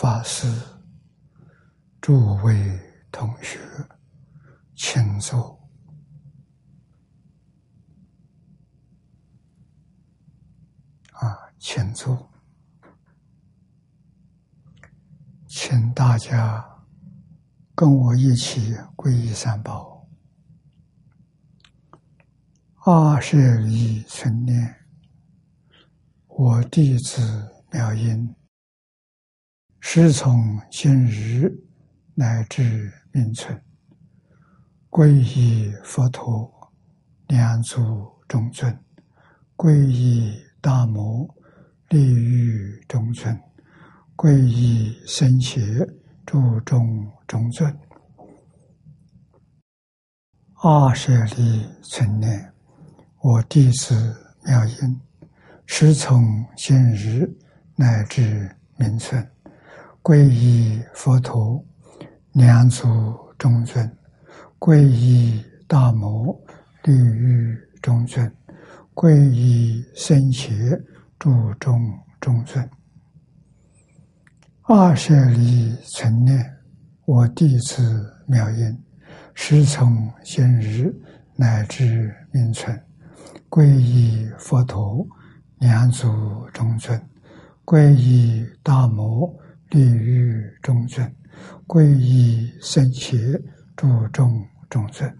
法师、诸位同学，请坐。啊，请坐，请大家跟我一起皈依三宝。阿舍利存念，我弟子妙音。师从今日乃至命存，皈依佛陀，两足中尊；皈依大摩，利欲中尊；皈依僧伽，注中中尊。二舍利存念，我弟子妙音，师从今日乃至命存。皈依佛陀，两足中尊；皈依大摩，利欲中尊；皈依僧伽，注中中尊。二舍利存念，我弟子妙音，师从今日乃至命存，皈依佛陀，两足中尊；皈依大摩。利欲中尊，皈依僧伽，注重中尊。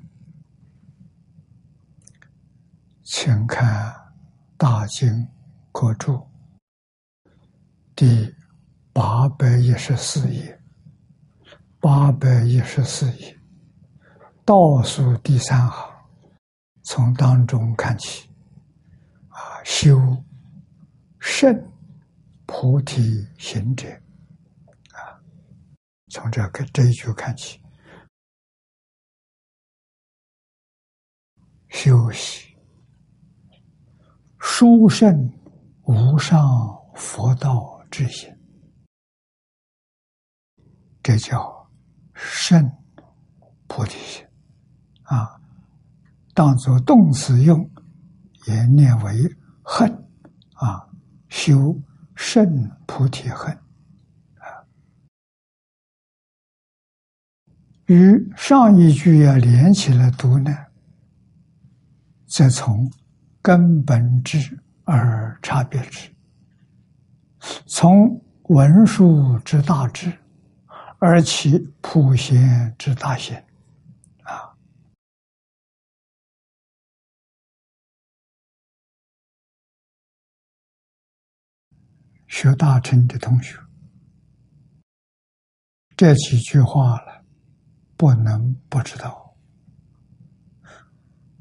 请看《大经国注》第八百一十四页，八百一十四页倒数第三行，从当中看起，啊，修圣菩提行者。从这个这一句看起，休息殊胜无上佛道之心，这叫胜菩提心啊。当作动词用，也念为恨啊，修胜菩提恨。与上一句要连起来读呢，则从根本之而差别之，从文殊之大智而起普贤之大贤，啊！学大乘的同学，这几句话了。不能不知道，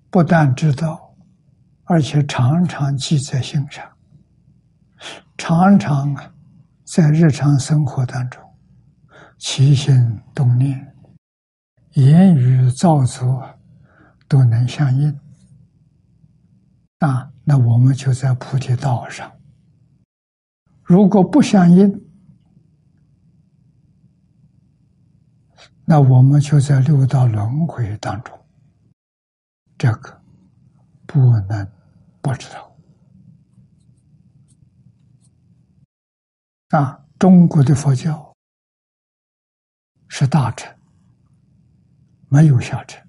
不但知道，而且常常记在心上，常常啊，在日常生活当中起心动念、言语造作都能相应。啊，那我们就在菩提道上。如果不相应，那我们就在六道轮回当中，这个不能不知道。啊，中国的佛教是大乘，没有小乘，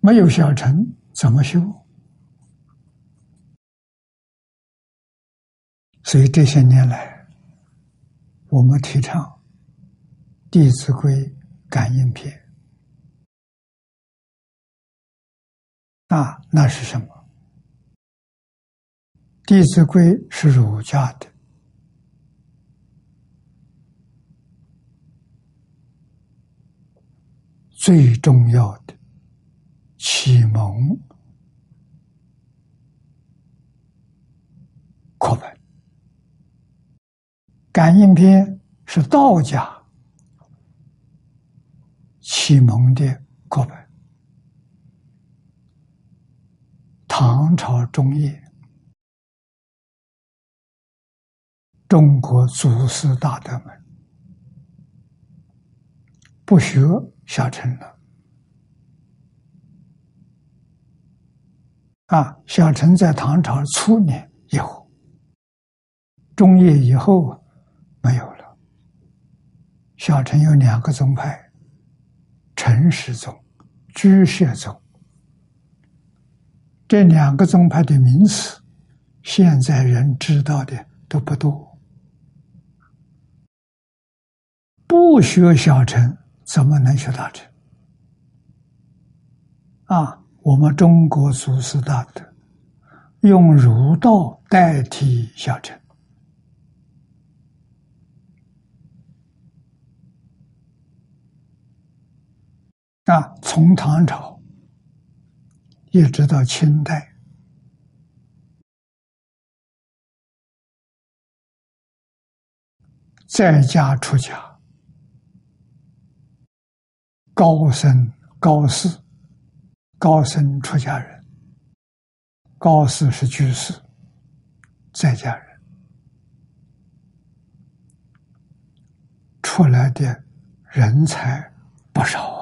没有小乘怎么修？所以这些年来。我们提倡《弟子规》感应篇那，那是什么？《弟子规》是儒家的最重要的启蒙课本。感应篇是道家启蒙的课本，唐朝中叶，中国祖师大德们不学小乘了啊！小陈在唐朝初年以后，中叶以后没有了。小乘有两个宗派：陈氏宗、居士宗。这两个宗派的名词，现在人知道的都不多。不学小乘，怎么能学大乘？啊，我们中国祖师大德用儒道代替小乘，啊，从唐朝。一直到清代，在家出家，高僧高士，高僧出家人，高士是居士，在家人出来的人才不少。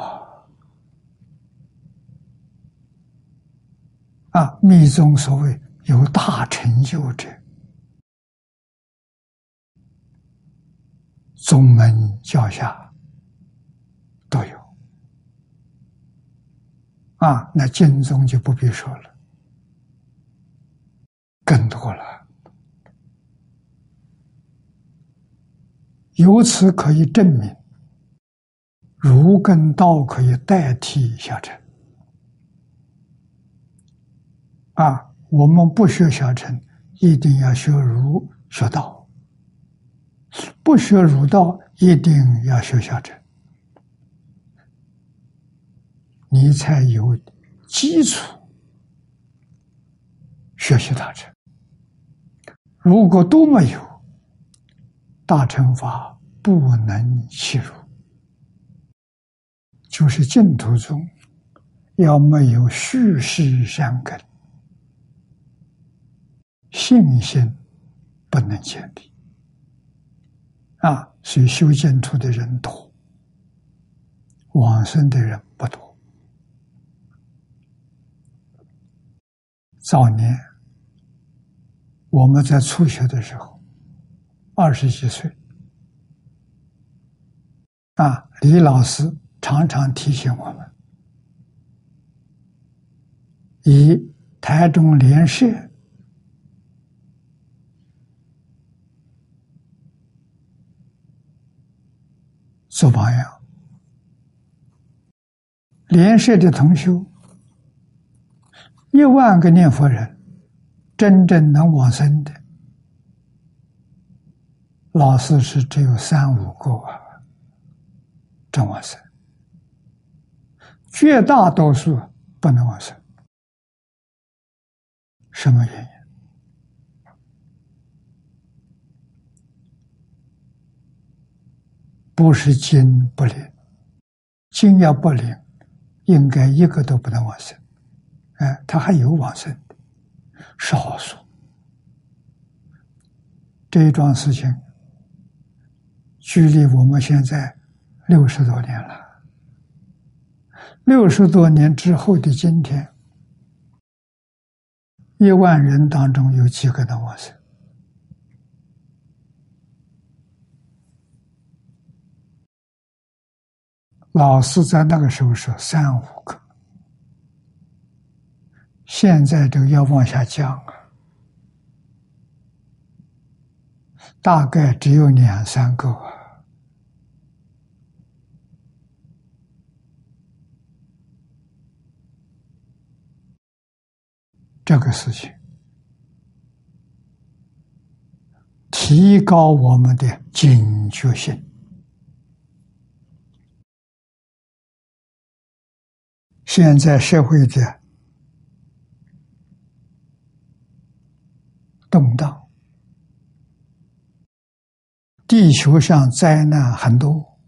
啊，密宗所谓有大成就者，宗门教下都有。啊，那经宗就不必说了，更多了。由此可以证明，儒跟道可以代替小乘。啊，我们不学小乘，一定要学儒学道；不学儒道，一定要学小乘，你才有基础学习大乘。如果都没有，大乘法不能起入，就是净土中要没有虚实相根。信心不能建立啊，所以修建出的人多，往生的人不多。早年我们在初学的时候，二十几岁啊，李老师常常提醒我们，以台中联社。做榜样，联社的同修，一万个念佛人，真正能往生的，老师是只有三五个啊，真往生，绝大多数不能往生，什么原因？不是经不灵，经要不灵，应该一个都不能往生。哎，他还有往生的，少数。这一桩事情，距离我们现在六十多年了。六十多年之后的今天，一万人当中有几个能往生？老师在那个时候说三五个，现在都要往下降啊，大概只有两三个。这个事情提高我们的警觉性。现在社会的动荡，地球上灾难很多，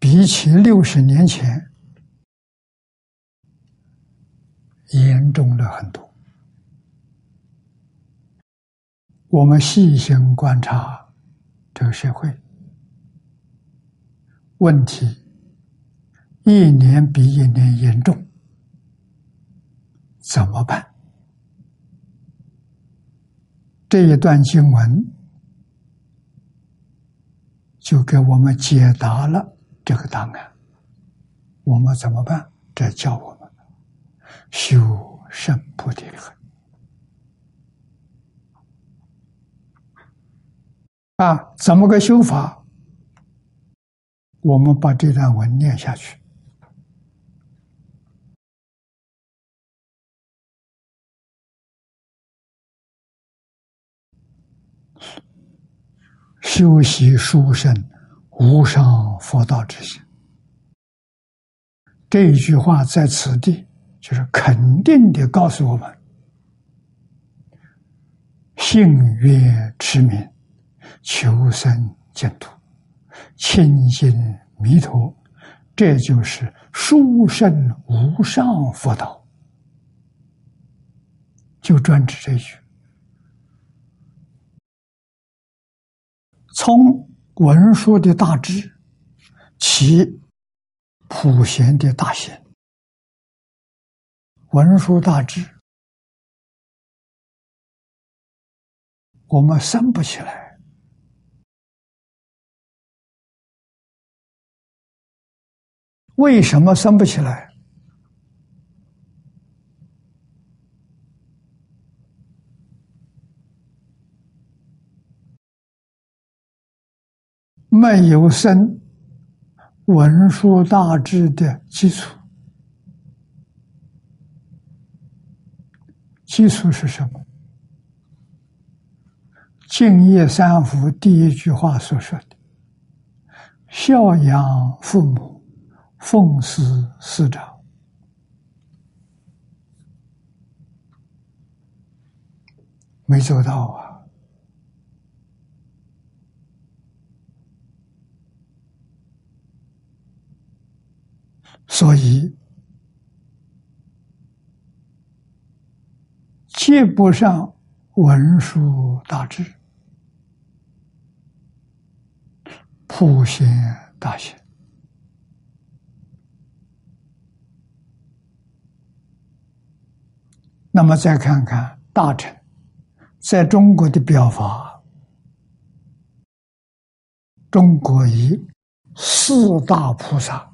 比起六十年前严重了很多。我们细心观察这个社会问题。一年比一年严重，怎么办？这一段经文就给我们解答了这个答案。我们怎么办？这教我们修圣菩提的很啊！怎么个修法？我们把这段文念下去。修习殊胜无上佛道之心，这一句话在此地就是肯定的告诉我们：信愿持名，求生净土，亲近弥陀，这就是殊胜无上佛道。就专指这句。从文殊的大智起，普贤的大贤，文殊大智，我们生不起来。为什么生不起来？没有生文殊大智的基础，基础是什么？敬业三福第一句话所说的：“孝养父母，奉事师长”，没做到啊。所以，接不上文殊大智、普贤大贤。那么，再看看大乘在中国的表法，中国以四大菩萨。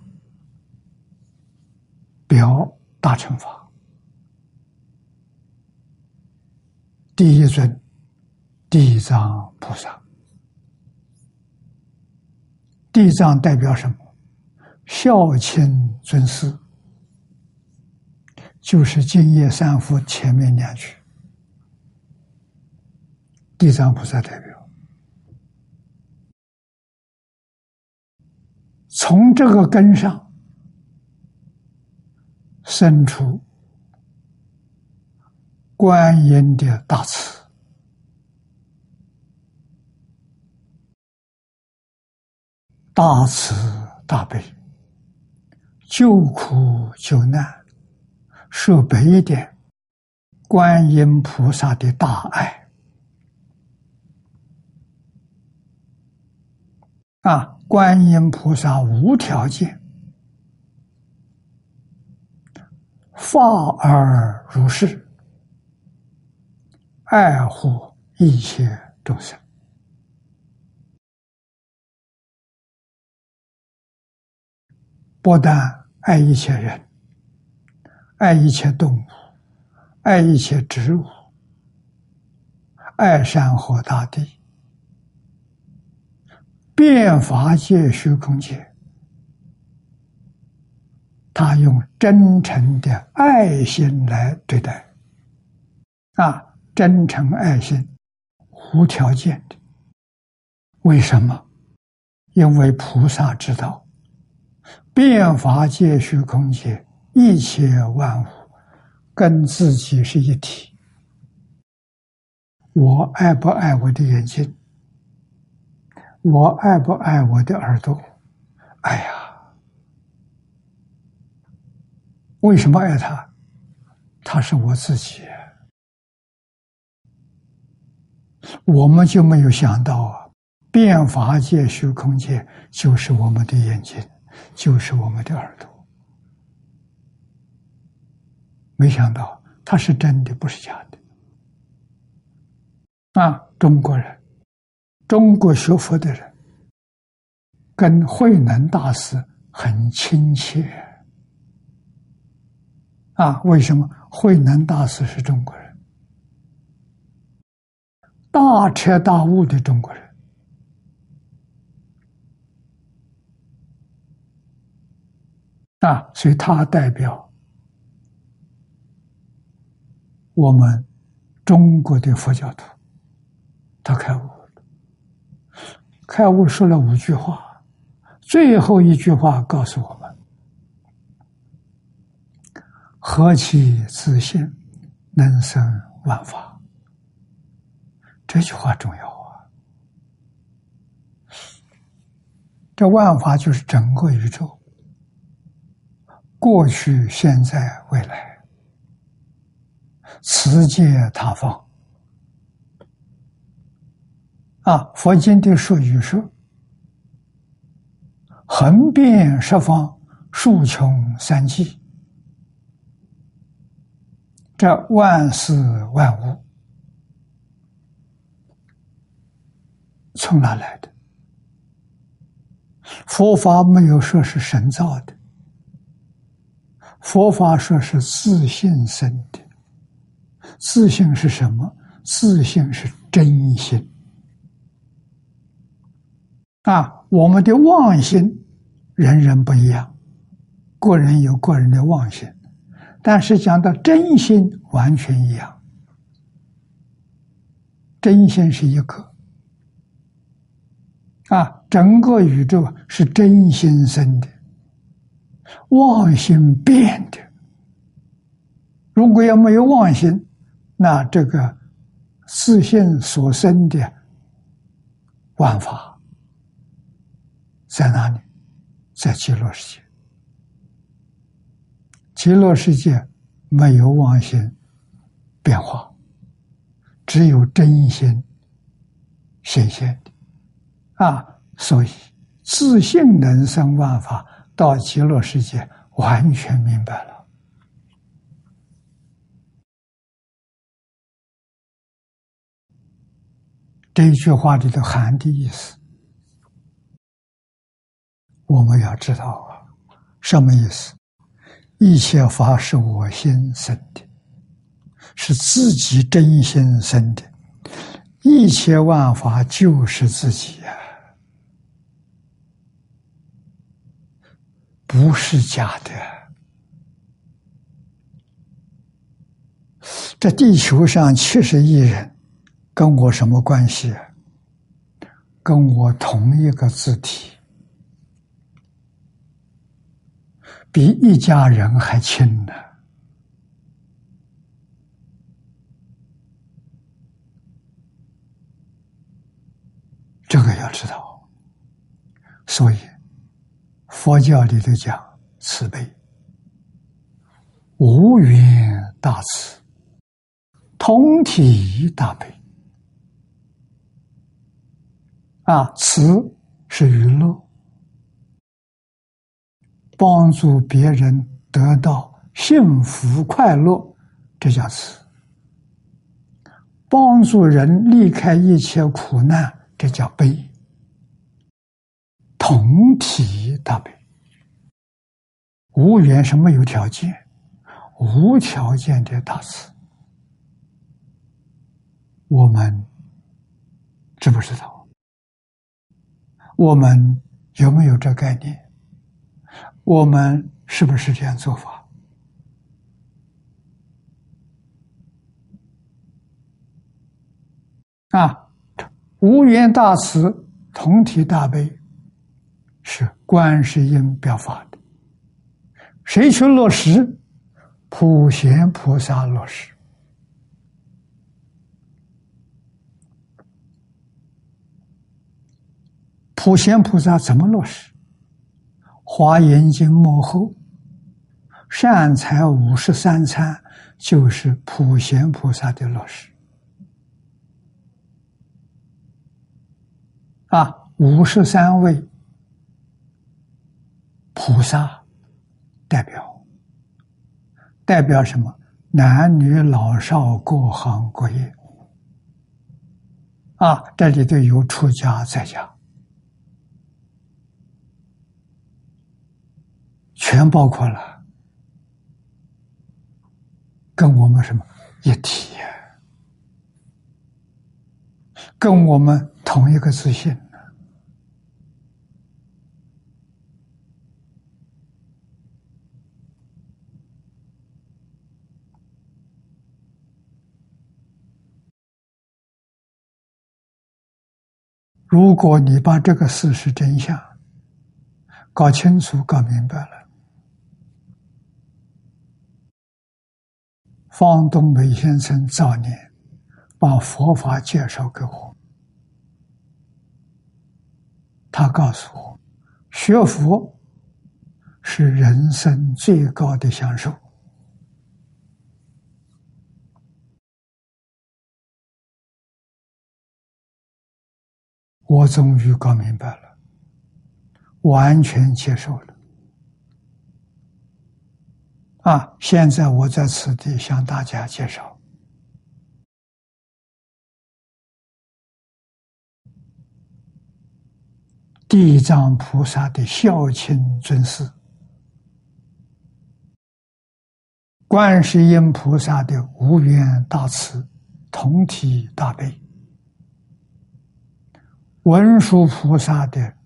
表大乘法，第一尊地藏菩萨，地藏代表什么？孝亲尊师，就是敬业三福前面两句，地藏菩萨代表，从这个根上。生出观音的大慈、大慈大悲，救苦救难，说白一点，观音菩萨的大爱啊！观音菩萨无条件。法而如是，爱护一切众生，不但爱一切人，爱一切动物，爱一切植物，爱山河大地，变法界虚空界。他用真诚的爱心来对待，啊，真诚爱心，无条件的。为什么？因为菩萨知道，变法界、虚空界一切万物跟自己是一体。我爱不爱我的眼睛？我爱不爱我的耳朵？哎呀！为什么爱他？他是我自己，我们就没有想到啊！变法界、虚空界就是我们的眼睛，就是我们的耳朵。没想到他是真的，不是假的。啊，中国人，中国学佛的人，跟慧能大师很亲切。啊，为什么慧能大师是中国人？大彻大悟的中国人。啊，所以他代表我们中国的佛教徒，他开悟了。开悟说了五句话，最后一句话告诉我们：何其自信，能生万法。这句话重要啊！这万法就是整个宇宙。过去、现在、未来，此界他方啊！佛经的术语说：“横遍十方，竖穷三际。”这万事万物从哪来的？佛法没有说是神造的。佛法说是自信生的，自信是什么？自信是真心啊！我们的妄心，人人不一样，个人有个人的妄心，但是讲到真心，完全一样。真心是一个啊，整个宇宙是真心生的。妄心变的，如果要没有妄心，那这个自信所生的万法在哪里？在极乐世界。极乐世界没有妄心变化，只有真心显现的啊！所以自信能生万法。到极乐世界，完全明白了这一句话里的含的意思。我们要知道啊，什么意思？一切法是我心生的，是自己真心生的，一切万法就是自己呀。不是假的，这地球上七十亿人，跟我什么关系？跟我同一个字体，比一家人还亲呢。这个要知道，所以。佛教里头讲慈悲，无缘大慈，通体大悲。啊，慈是娱乐，帮助别人得到幸福快乐，这叫慈；帮助人离开一切苦难，这叫悲。同体大悲，无缘是没有条件，无条件的大慈。我们知不知道？我们有没有这概念？我们是不是这样做法？啊，无缘大慈，同体大悲。是观世音表法的，谁去落实？普贤菩萨落实。普贤菩萨怎么落实？华严经幕后，善财五十三参就是普贤菩萨的落实。啊，五十三位。菩萨代表代表什么？男女老少各行各业啊，这里头有出家在家，全包括了，跟我们什么一体？跟我们同一个自信。如果你把这个事实真相搞清楚、搞明白了，方东梅先生早年把佛法介绍给我，他告诉我，学佛是人生最高的享受。我终于搞明白了，完全接受了。啊！现在我在此地向大家介绍地藏菩萨的孝亲尊师，观世音菩萨的无缘大慈，同体大悲。文殊菩萨的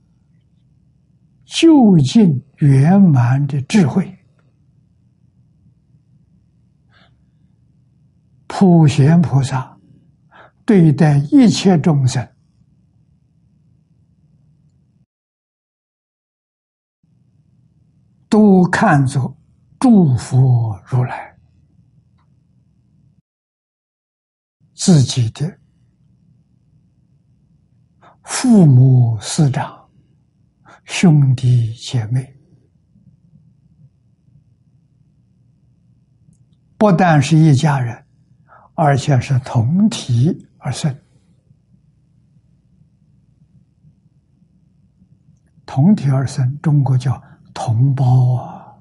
究竟圆满的智慧，普贤菩萨对待一切众生都看作祝福如来自己的。父母师长、兄弟姐妹，不但是一家人，而且是同体而生。同体而生，中国叫同胞啊，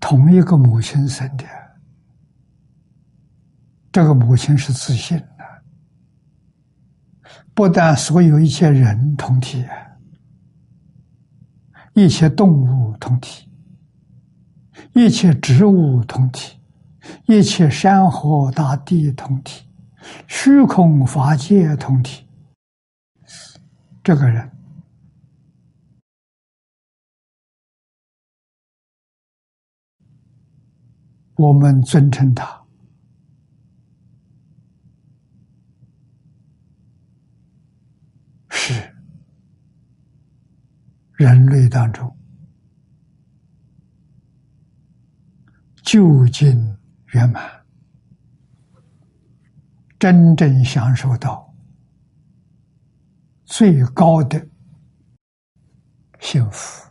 同一个母亲生的，这个母亲是自信的。不但所有一切人同体，一切动物同体，一切植物同体，一切山河大地同体，虚空法界同体。这个人，我们尊称他。是人类当中究竟圆满、真正享受到最高的幸福、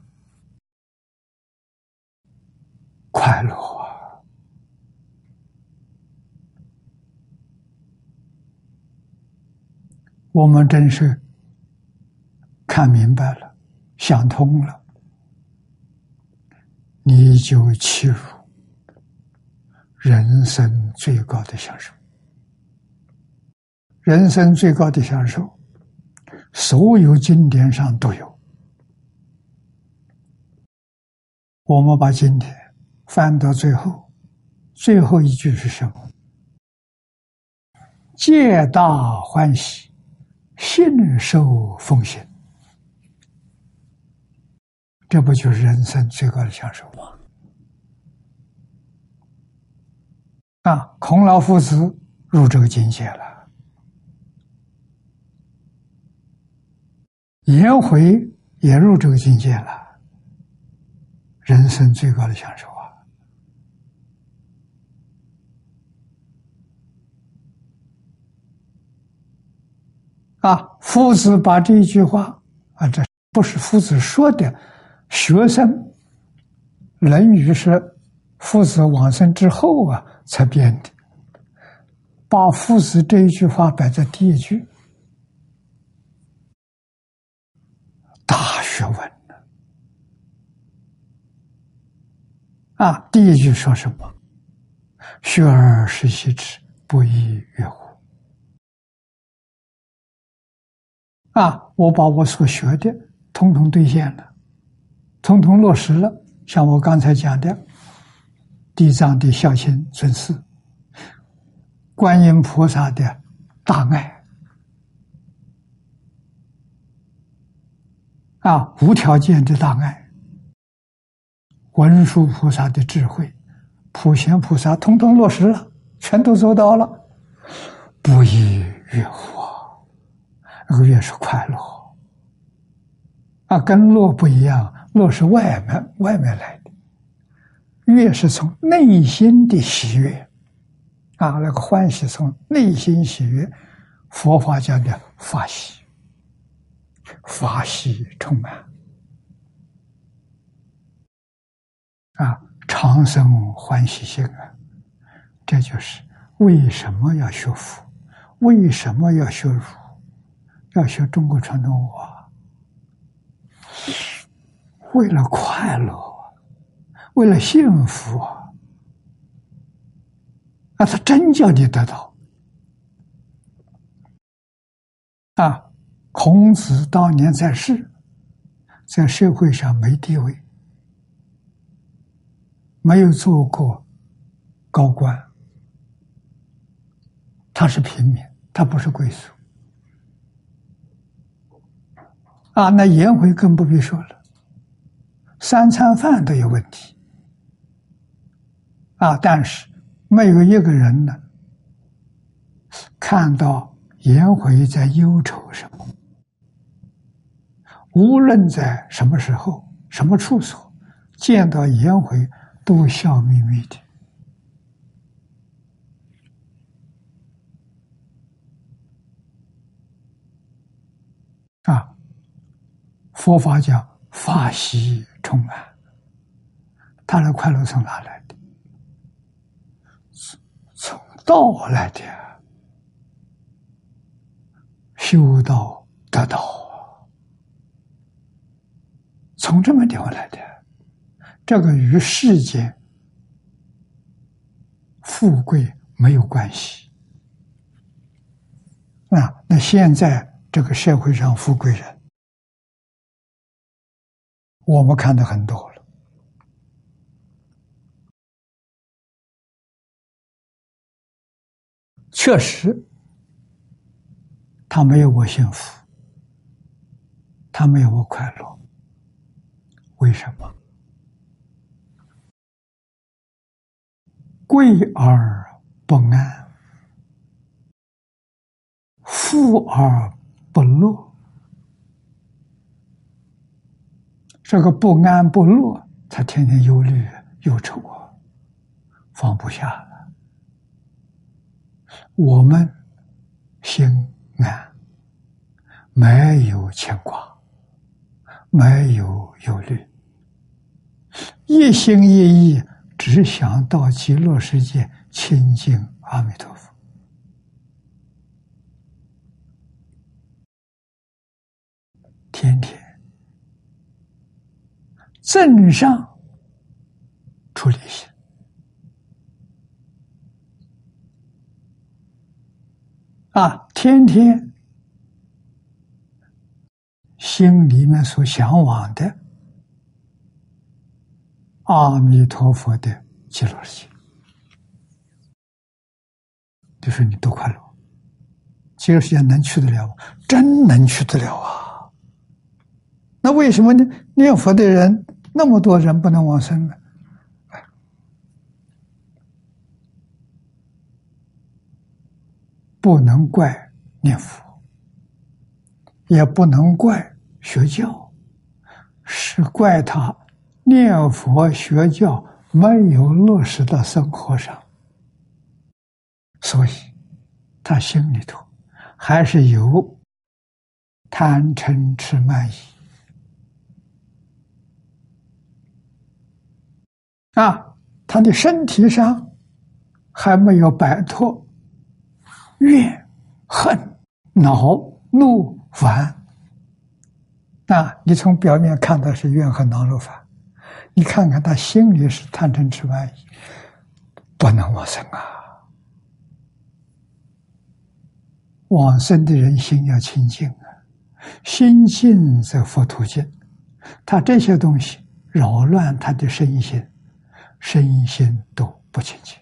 快乐啊！我们真是。看明白了，想通了，你就欺负人生最高的享受。人生最高的享受，所有经典上都有。我们把经典翻到最后，最后一句是什么？皆大欢喜，信受奉行。这不就是人生最高的享受吗？啊，孔老夫子入这个境界了，颜回也入这个境界了，人生最高的享受啊！啊，夫子把这一句话啊，这不是夫子说的。学生《论语》是父子往生之后啊，才变的。把父子这一句话摆在第一句。大学问。啊，第一句说什么？学而时习之，不亦乐乎？啊，我把我所学的通通兑现了，通通落实了，像我刚才讲的。地藏的孝亲尊师，观音菩萨的大爱，啊，无条件的大爱，文殊菩萨的智慧，普贤菩萨通通落实了，全都做到了，不亦乐乎？那个乐是快乐，啊，跟乐不一样，乐是外面外面来的，越是从内心的喜悦，啊，那个欢喜从内心喜悦，佛法讲的法喜，法喜充满，啊，长生欢喜心啊，这就是为什么要学佛，为什么要学儒。要学中国传统文化，为了快乐，为了幸福啊！啊，他真叫你得到啊！孔子当年在世，在社会上没地位，没有做过高官，他是平民，他不是贵族。啊，那颜回更不必说了，三餐饭都有问题。啊，但是没有一个人呢，看到颜回在忧愁什么。无论在什么时候、什么处所，见到颜回都笑眯眯的。啊。佛法讲法喜充满，他的快乐从哪来道来的，修道得道，从这么地方来的。这个与世间富贵没有关系。啊，那现在这个社会上富贵人。我们看的很多了，确实，他没有我幸福，他没有我快乐。为什么？贵而不安，富而不乐。这个不安不乐，他天天忧虑忧愁啊，放不下了。我们心安，没有牵挂，没有忧虑，一心一意只想到极乐世界亲近阿弥陀佛，天天。正上处理心啊，天天心里面所向往的阿弥陀佛的极乐世界，就是你多快乐，极乐世界能去得了吗？真能去得了啊！那为什么呢？念佛的人。那么多人不能往生呢，不能怪念佛，也不能怪学教，是怪他念佛学教没有落实到生活上，所以他心里头还是有贪嗔痴慢疑。啊，他的身体上还没有摆脱怨、恨、恼、怒、烦。啊，你从表面看到是怨恨、恼、怒、烦，你看看他心里是贪嗔痴慢疑，不能往生啊！往生的人心要清净啊，心静则佛土静。他这些东西扰乱他的身心，身心都不清净。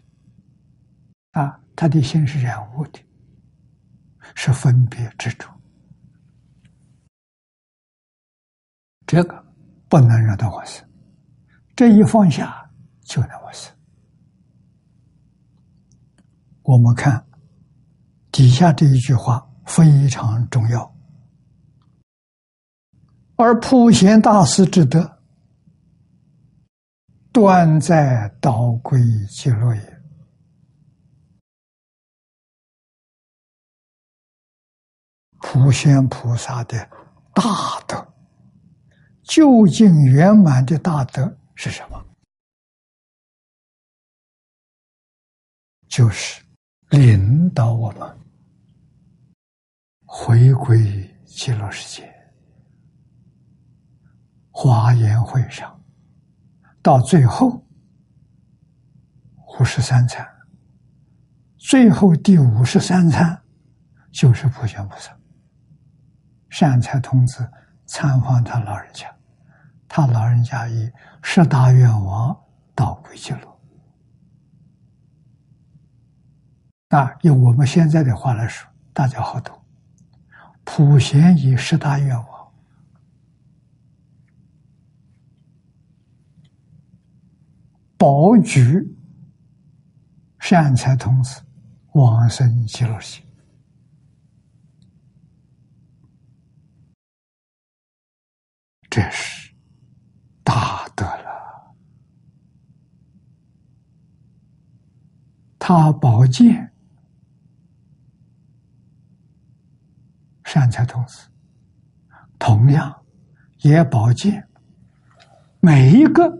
他的心是染污的，是分别执着，这个不能让他往生。这一放下，就能往生。我们看底下这一句话非常重要，而普贤大师之德，断在道归极乐也。普贤菩萨的大德，究竟圆满的大德是什么？就是领导我们回归极乐世界。华严会上，到最后五十三参，最后第五十三参就是普贤菩萨。善财童子参访他老人家，他老人家以十大愿望到归极乐。那，用我们现在的话来说，大家好懂。普贤以十大愿望，保举善财童子往生极乐世界。这是大德了。他保剑善财童子，同样也保剑每一个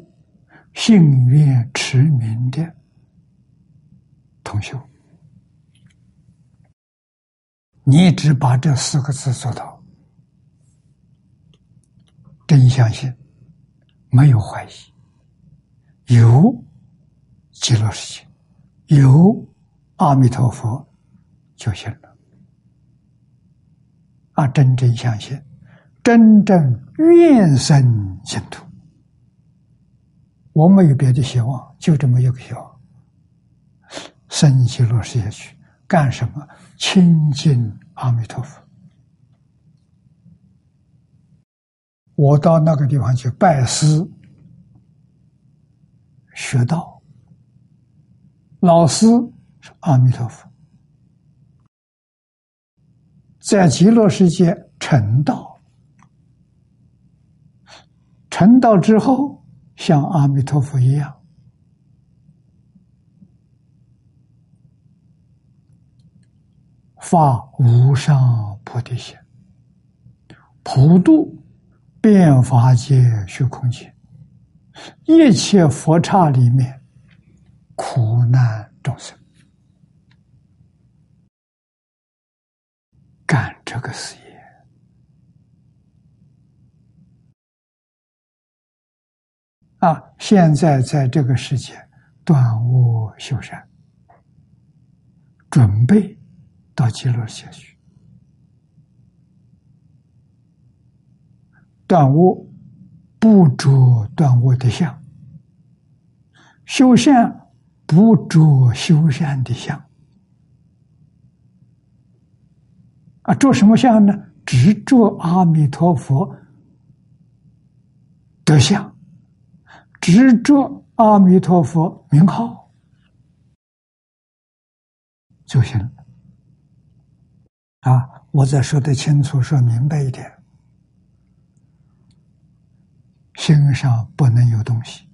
信愿持名的同修。你只把这四个字做到。真相信，没有怀疑，有极乐世界，有阿弥陀佛就行了。啊，真正相信，真正愿生净土，我没有别的希望，就这么一个希望：生极乐世界去干什么？亲近阿弥陀佛。我到那个地方去拜师学道，老师是阿弥陀佛，在极乐世界成道，成道之后像阿弥陀佛一样，发无上菩提心，普度。变法界虚空界，一切佛刹里面苦难众生，干这个事业啊！现在在这个世界断恶修善，准备到极乐世界去。断恶不着断恶的相，修善不着修善的相。啊，着什么相呢？只着阿弥陀佛德相，只着阿弥陀佛名号就行了。啊，我再说的清楚，说明白一点。心上不能有东西，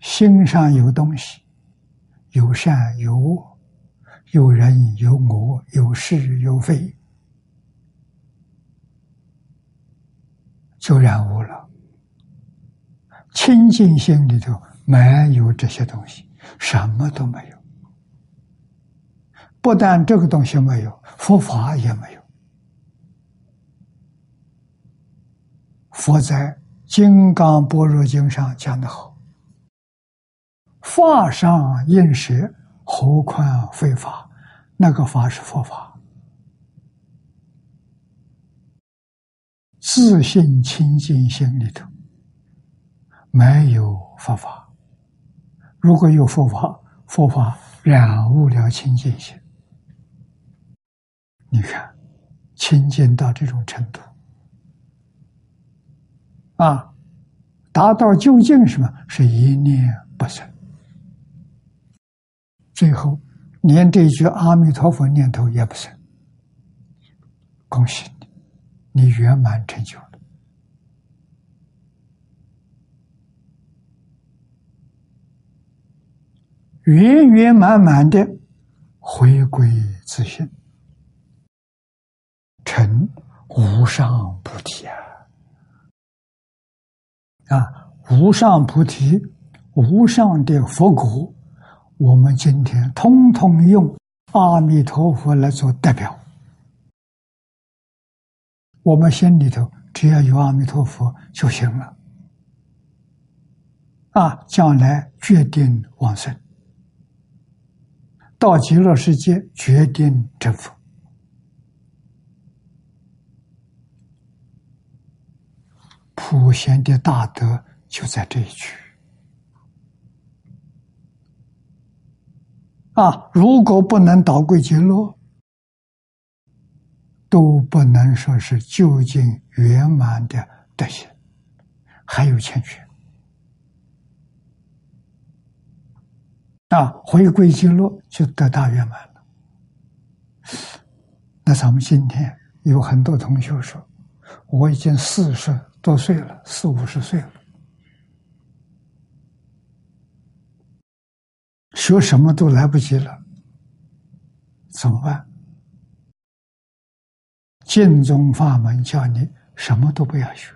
心上有东西，有善有恶，有人有我，有是有非，就染污了。清净心里头没有这些东西，什么都没有。不但这个东西没有，佛法也没有。佛在《金刚般若经》上讲的好：“法上应舍，何况非法？那个法是佛法，自信清净心里头没有佛法，如果有佛法，佛法染污了清净心。你看，清净到这种程度，啊，达到究竟什么？是一念不生，最后连这句阿弥陀佛念头也不生。恭喜你，你圆满成就了，圆圆满满的回归自信。成无上菩提啊！啊，无上菩提，无上的佛果，我们今天通通用阿弥陀佛来做代表。我们心里头只要有阿弥陀佛就行了。啊，将来决定往生，到极乐世界决定成佛。普贤的大德就在这一区啊！如果不能导归极乐，都不能说是究竟圆满的德行，还有欠缺啊！回归极乐就得大圆满了。那咱们今天有很多同学说，我已经四十。多岁了，四五十岁了，学什么都来不及了，怎么办？净宗法门叫你什么都不要学，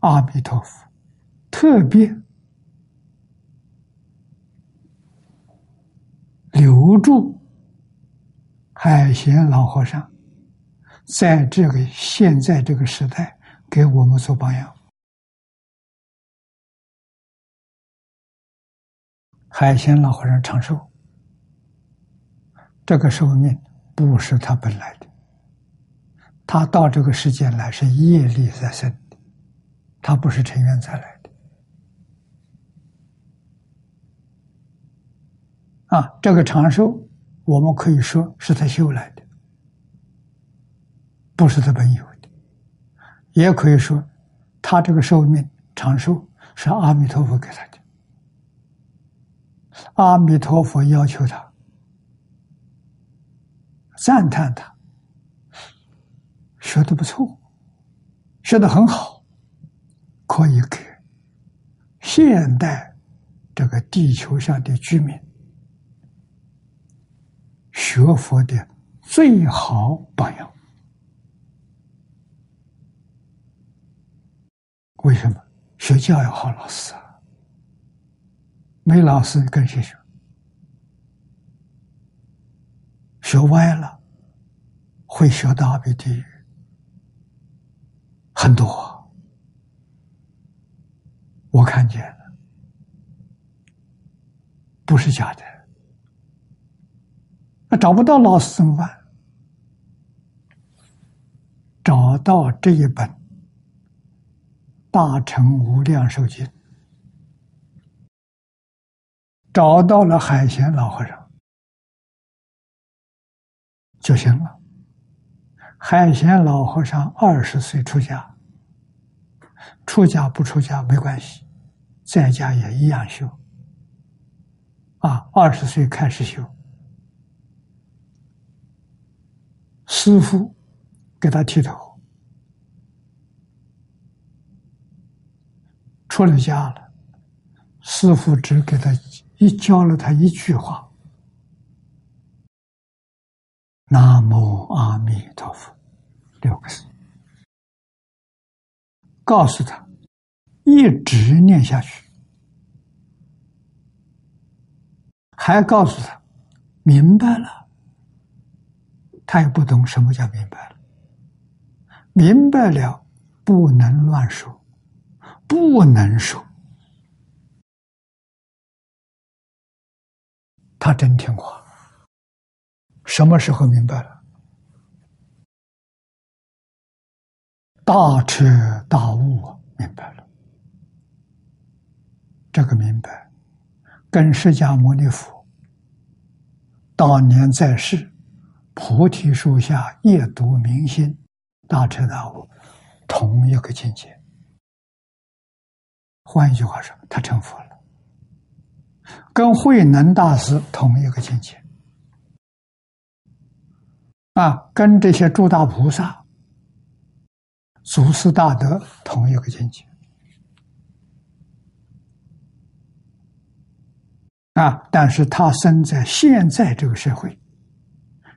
阿弥陀佛，特别留住海贤老和尚。在这个现在这个时代，给我们做榜样。海鲜老和尚长寿，这个寿命不是他本来的，他到这个世界来是业力在生的，他不是成缘才来的。啊，这个长寿，我们可以说是他修来的。不是他本有的，也可以说，他这个寿命长寿是阿弥陀佛给他的。阿弥陀佛要求他，赞叹他，学的不错，学的很好，可以给现代这个地球上的居民学佛的最好榜样。为什么学教要好老师啊？没老师跟谁学？学歪了，会学到阿鼻地狱，很多，我看见了，不是假的。那找不到老师怎么办？找到这一本。大乘无量寿经，找到了海贤老和尚就行了。海贤老和尚二十岁出家，出家不出家没关系，在家也一样修。啊，二十岁开始修，师傅给他剃头。出了家了，师傅只给他一教了他一句话：“南无阿弥陀佛”六个字，告诉他一直念下去，还告诉他明白了，他也不懂什么叫明白了，明白了不能乱说。不能说，他真听话。什么时候明白了？大彻大悟，明白了。这个明白，跟释迦牟尼佛当年在世菩提树下夜读明心，大彻大悟，同一个境界。换一句话说，他成佛了，跟慧能大师同一个境界。啊，跟这些诸大菩萨、祖师大德同一个境界。啊！但是他生在现在这个社会，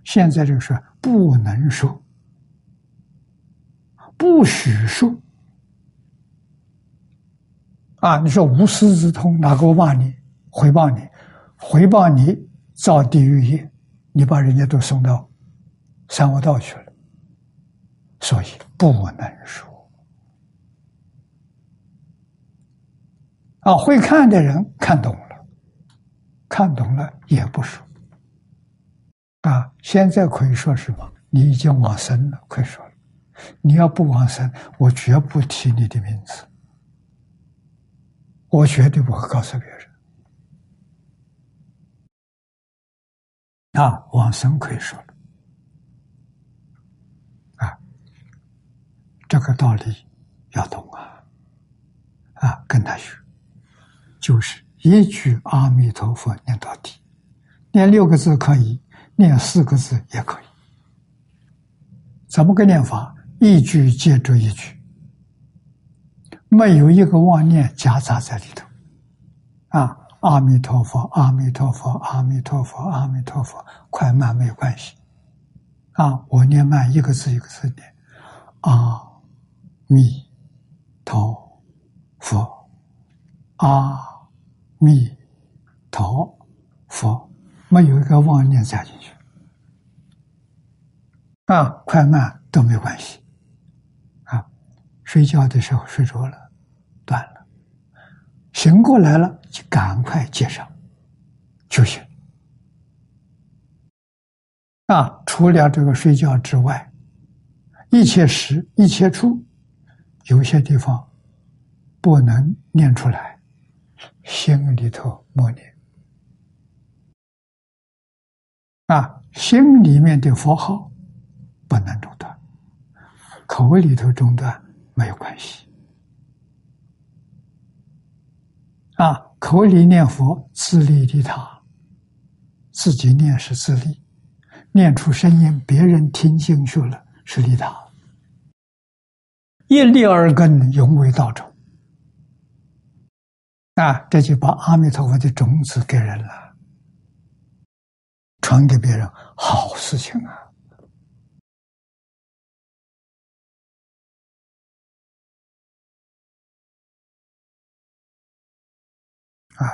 现在这个说不能说，不许说。啊！你说无师自通，哪个骂你、回报你、回报你造地狱业？你把人家都送到。三恶道去了，所以不能说。啊，会看的人看懂了，看懂了也不说。啊，现在可以说什么？你已经往生了，可以说。你要不往生，我绝不提你的名字，我绝对不会告诉别人。啊，往生可以说了。这个道理要懂啊！啊，跟他学，就是一句阿弥陀佛念到底，念六个字可以，念四个字也可以。怎么个念法？一句接着一句，没有一个妄念夹杂在里头。啊，阿弥陀佛，阿弥陀佛，阿弥陀佛，阿弥陀佛，快慢没有关系。啊，我念慢，一个字一个字念，阿。弥陀佛，阿弥陀佛，没有一个妄念加进去，啊，快慢都没关系，睡觉的时候睡着了，断了，醒过来了就赶快接上就行，啊，除了这个睡觉之外，一切时一切处。有些地方不能念出来，心里头默念啊，心里面的佛号不能中断，口里头中断没有关系啊，口里念佛自利利他，自己念是自利，念出声音，别人听进去了是利他。一粒而根，永为道种。啊，这就把阿弥陀佛的种子给人了，传给别人，好事情啊！啊，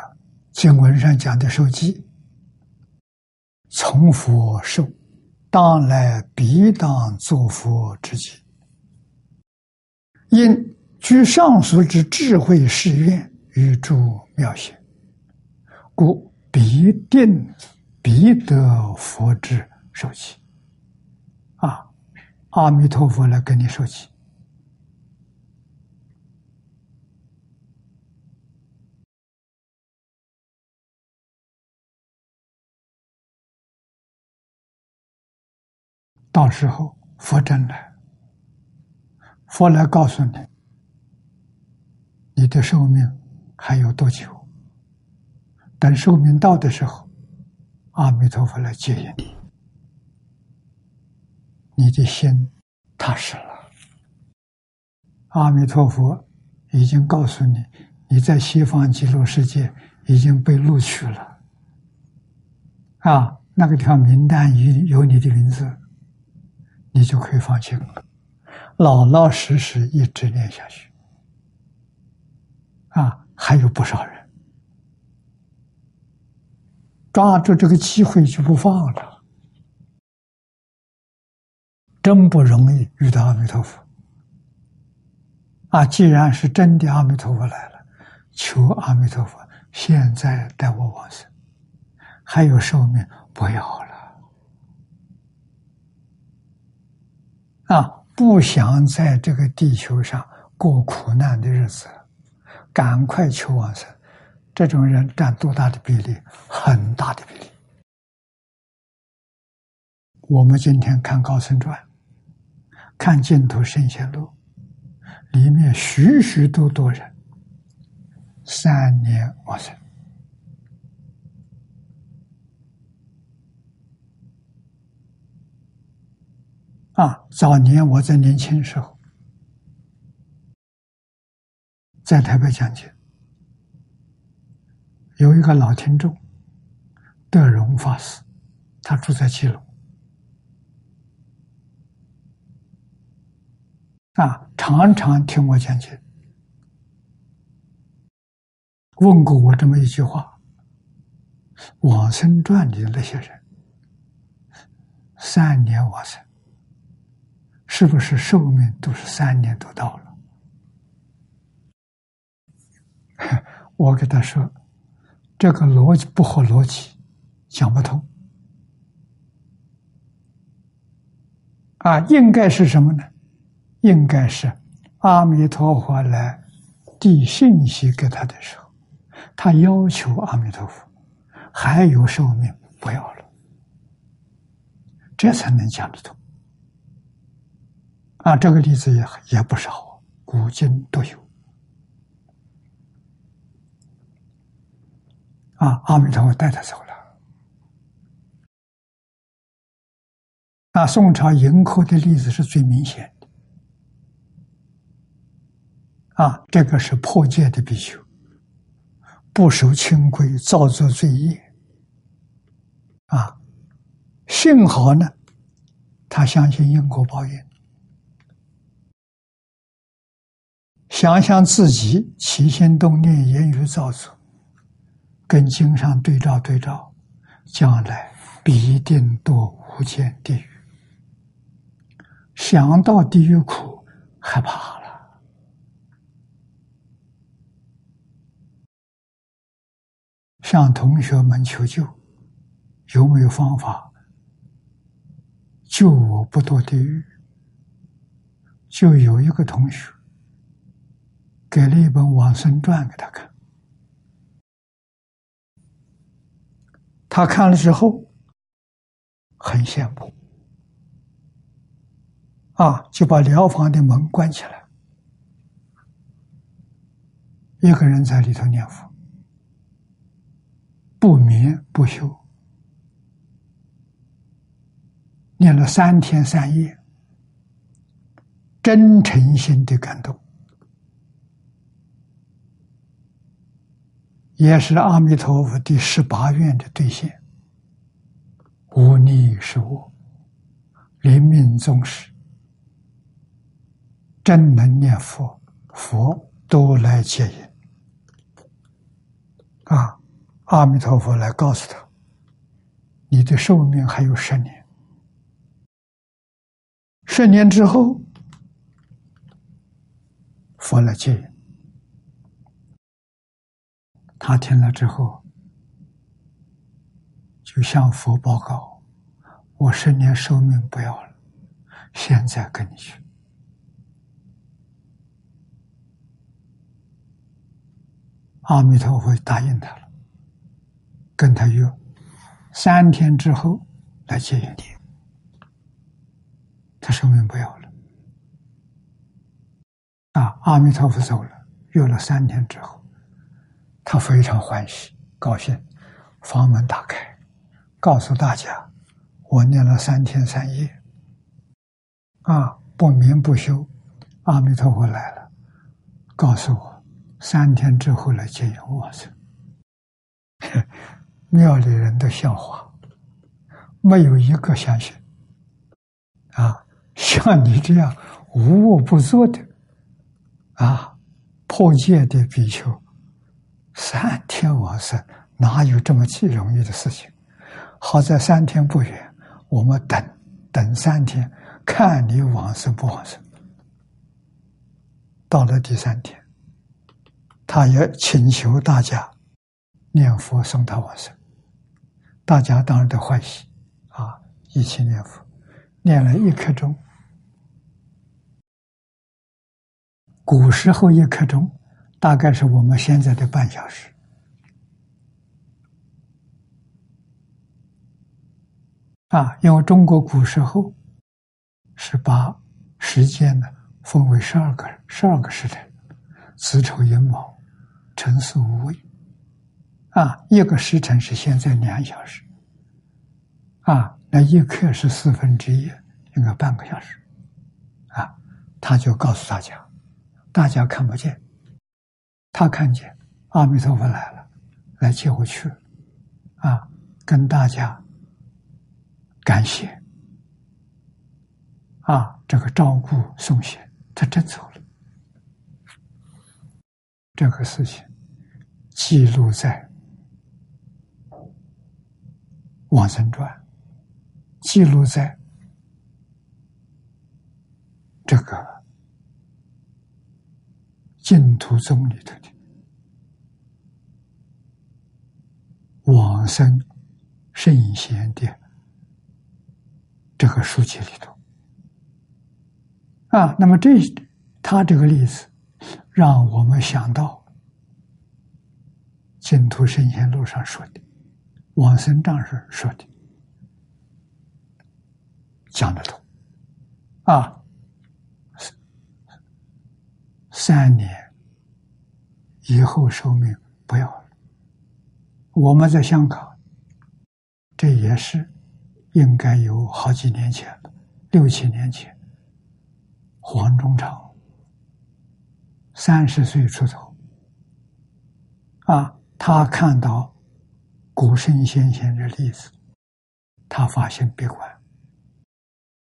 经文上讲的受记，从佛受，当来必当作佛之己。因居上述之智慧誓愿与诸妙行，故必定必得佛之受记。啊，阿弥陀佛来跟你受记。到时候佛真来。佛来告诉你，你的寿命还有多久？等寿命到的时候，阿弥陀佛来接引你，你的心踏实了。阿弥陀佛已经告诉你，你在西方极乐世界已经被录取了。啊，那个地方名单有有你的名字，你就可以放心了。老老实实一直念下去，啊，还有不少人抓住这个机会就不放了，真不容易遇到阿弥陀佛。啊，既然是真的阿弥陀佛来了，求阿弥陀佛现在带我往生，还有寿命不要了，啊。不想在这个地球上过苦难的日子，赶快求往生。这种人占多大的比例？很大的比例。我们今天看《高僧传》，看《净土圣贤录》，里面许许多多人三年往生。啊，早年我在年轻时候，在台北讲经，有一个老听众，德荣法师，他住在基隆，啊，常常听我讲经，问过我这么一句话：往生传里的那些人，三年往生。是不是寿命都是三年都到了？我给他说，这个逻辑不合逻辑，讲不通。啊，应该是什么呢？应该是阿弥陀佛来递信息给他的时候，他要求阿弥陀佛还有寿命，不要了，这才能讲得通。啊，这个例子也也不少，古今都有。啊，阿弥陀佛带他走了。啊，宋朝迎客的例子是最明显的。啊，这个是破戒的比丘，不守清规，造作罪业。啊，幸好呢，他相信因果报应。想想自己起心动念、言语造作，跟经上对照对照，将来必定堕无间地狱。想到地狱苦，害怕了。向同学们求救，有没有方法救我不堕地狱？就有一个同学。给了一本《往生传》给他看，他看了之后很羡慕，啊，就把疗房的门关起来，一个人在里头念佛，不眠不休，念了三天三夜，真诚心的感动。也是阿弥陀佛第十八愿的兑现。无逆是我，临命终时，真能念佛，佛都来接引。啊，阿弥陀佛来告诉他，你的寿命还有十年，十年之后，佛来接引。他听了之后，就向佛报告：“我十年寿命不要了，现在跟你去。”阿弥陀佛答应他了，跟他约三天之后来接引你。他寿命不要了，啊！阿弥陀佛走了，约了三天之后。他非常欢喜、高兴，房门打开，告诉大家：“我念了三天三夜，啊，不眠不休。阿弥陀佛来了，告诉我，三天之后来接引我去。庙里人都笑话，没有一个相信。啊，像你这样无恶不作的，啊，破戒的比丘。”三天往生，哪有这么容易的事情？好在三天不远，我们等等三天，看你往生不往生。到了第三天，他也请求大家念佛送他往生，大家当然都欢喜，啊，一起念佛，念了一刻钟，古时候一刻钟，大概是我们现在的半小时。啊，因为中国古时候是把时间呢分为十二个十二个时辰，子丑寅卯辰巳午未。啊，一个时辰是现在两小时。啊，那一刻是四分之一，应该半个小时。啊，他就告诉大家，大家看不见，他看见阿弥陀佛来了，来接我去，啊，跟大家。感谢啊！这个照顾送行，他真走了。这个事情记录在《往生传》，记录在这个净土宗里头的往生圣贤的。这个书籍里头，啊，那么这他这个例子，让我们想到净土圣贤录上说的，往生丈人说的，讲得通，啊，三年以后寿命不要了。我们在香港，这也是。应该有好几年前了，六七年前，黄忠昌三十岁出头，啊，他看到古圣先贤的例子，他发现闭关，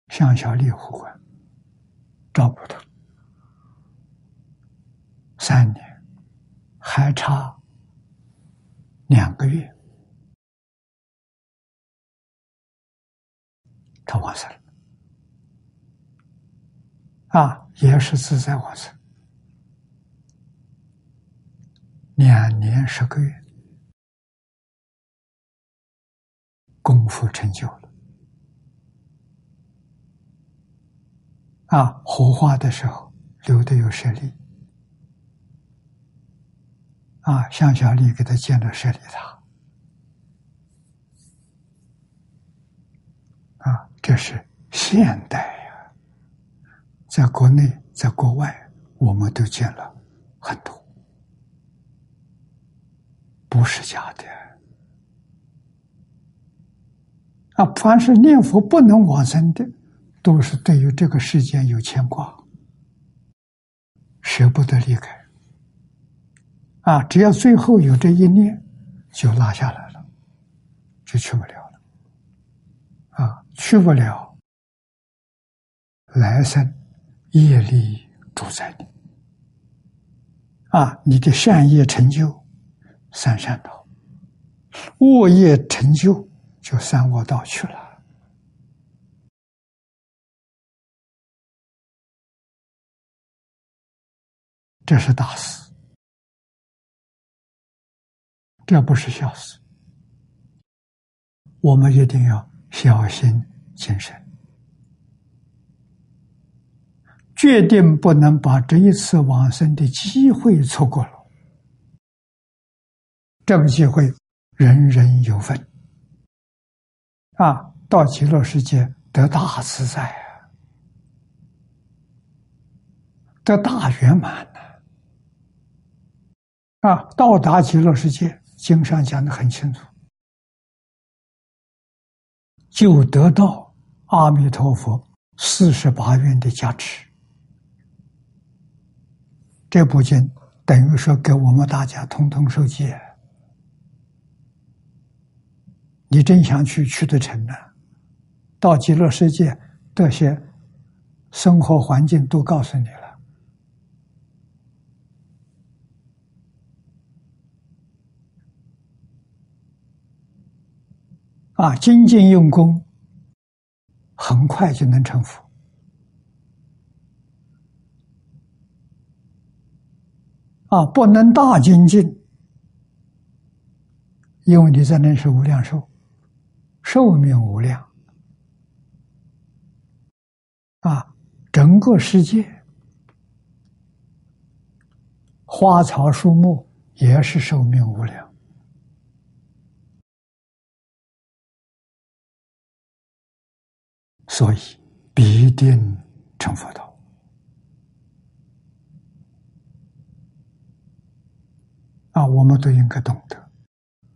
向小猎户关，照顾他三年，还差两个月。他往生了，啊，也是自在往生，两年十个月，功夫成就了，啊，火化的时候留的有舍利，啊，向小丽给他建了舍利塔。啊，这是现代呀，在国内，在国外，我们都见了很多，不是假的。啊，凡是念佛不能往生的，都是对于这个世间有牵挂，舍不得离开。啊，只要最后有这一念，就拉下来了，就去不了了。啊。去不了，来生业力主宰你啊！你的善业成就三善道，恶业成就就三恶道去了。这是大事，这不是小事，我们一定要。小心谨慎，决定不能把这一次往生的机会错过了。这个机会，人人有份啊！到极乐世界得大自在啊，得大圆满呢！啊，到达极乐世界，经上讲的很清楚。就得到阿弥陀佛四十八愿的加持。这部经等于说给我们大家通通受戒。你真想去，去得成呢？到极乐世界，这些生活环境都告诉你了。啊，精进用功，很快就能成佛。啊，不能大精进，因为你在那是无量寿，寿命无量。啊，整个世界花草树木也是寿命无量，所以必定成佛道。啊，我们都应该懂得，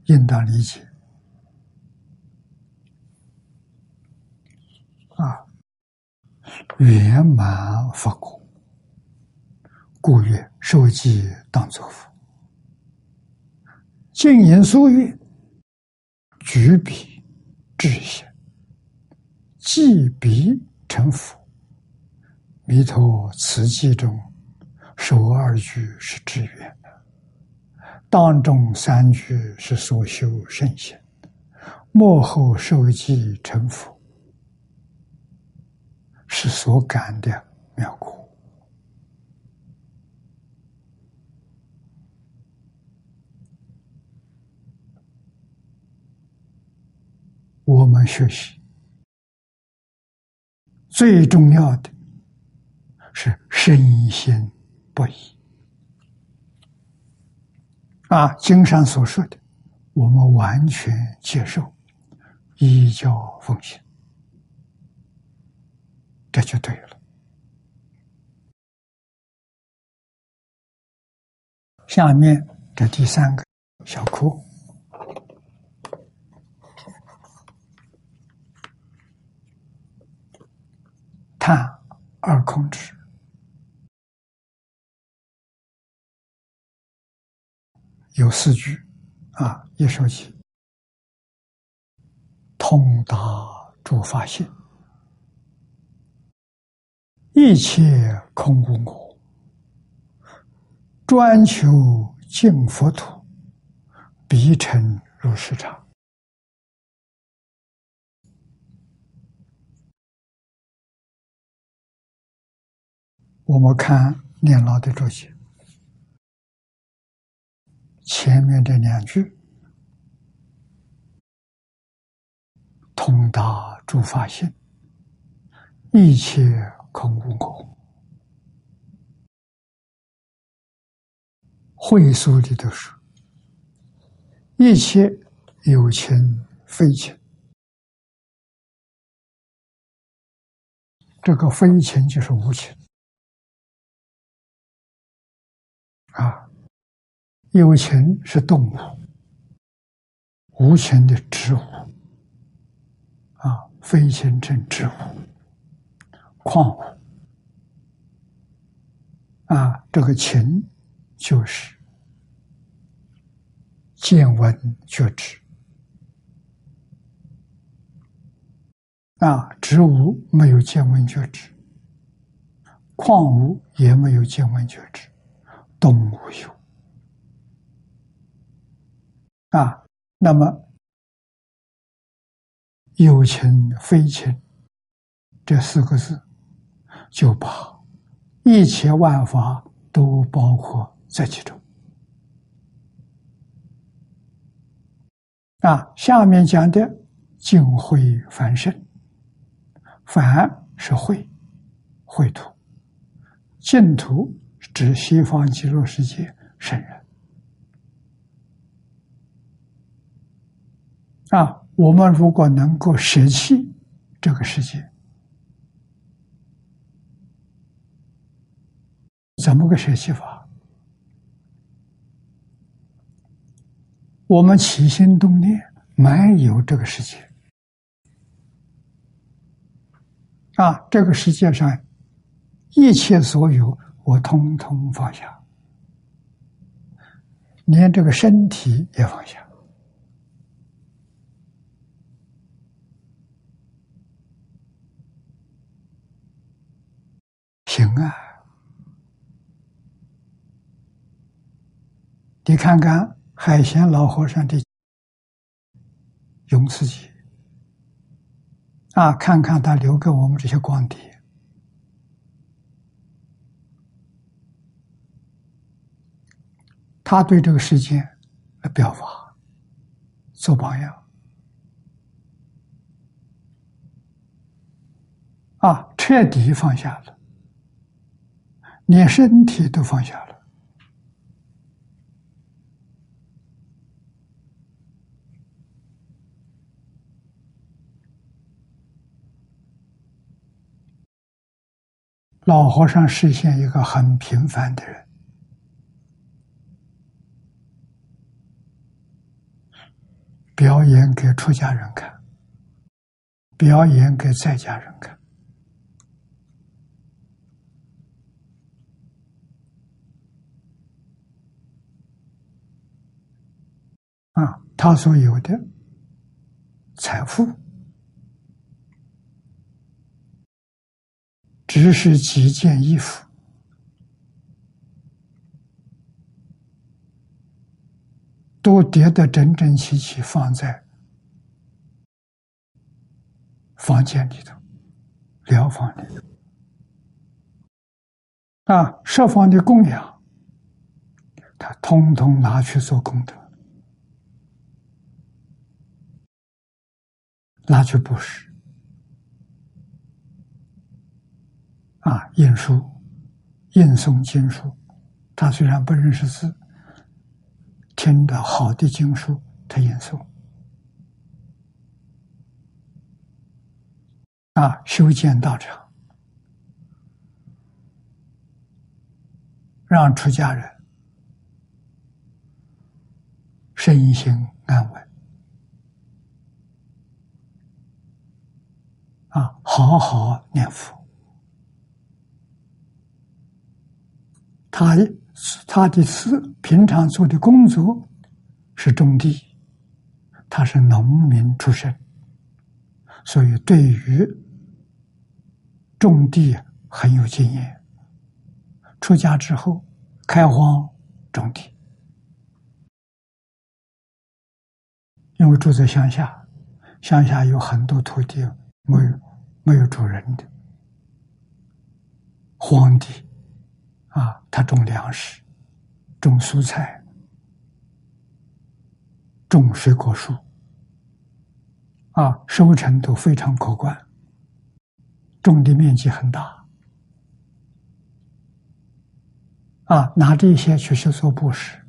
应当理解。啊，圆满佛果，故曰：受记当作佛。静言疏语，举笔至显，记笔成佛。弥陀此记中，首二句是至圆的，当中三句是所修圣贤，幕后受记成佛。是所感的妙果。我们学习最重要的是深信不疑啊！经上所说的，我们完全接受，依教奉行。这就对了。下面这第三个小库，看二空之，有四句啊，一说起，通达诸法性。一切空无我，专求净佛土，必成如是常。我们看念老的这些，前面这两句，通达诸法性，一切。空无我，会所里头说，一切有情非情，这个非情就是无情。啊，有情是动物，无情的植物啊，非情成植物。矿物。啊，这个情就是见闻觉知。啊，植物没有见闻觉知，矿物也没有见闻觉知，动物有啊。那么有情非情这四个字。就把一切万法都包括在其中啊！下面讲的净慧凡圣，凡是慧，慧土，净土指西方极乐世界圣人啊！我们如果能够舍弃这个世界。怎么个舍弃法？我们起心动念没有这个世界啊！这个世界上一切所有，我通通放下，连这个身体也放下，行啊！你看看海贤老和尚的永慈集啊，看看他留给我们这些光碟，他对这个世界的表达做榜样。啊彻底放下了。连身体都放下了。老和尚实现一个很平凡的人。表演给出家人看，表演给在家人看。啊，他所有的财富，只是几件衣服，都叠得整整齐齐，放在房间里头、疗房里头。啊，设方的供养，他通通拿去做功德。拿去布施啊！印书、印诵经书，他虽然不认识字，听到好的经书，他印诵啊，修建道场，让出家人身心安稳。啊，好好念佛。他他的事，平常做的工作是种地，他是农民出身，所以对于种地很有经验。出家之后，开荒种地，因为住在乡下，乡下有很多土地。没有没有主人的荒地啊，他种粮食、种蔬菜、种水果树啊，收成都非常可观，种的面积很大啊，拿这些去去做布施，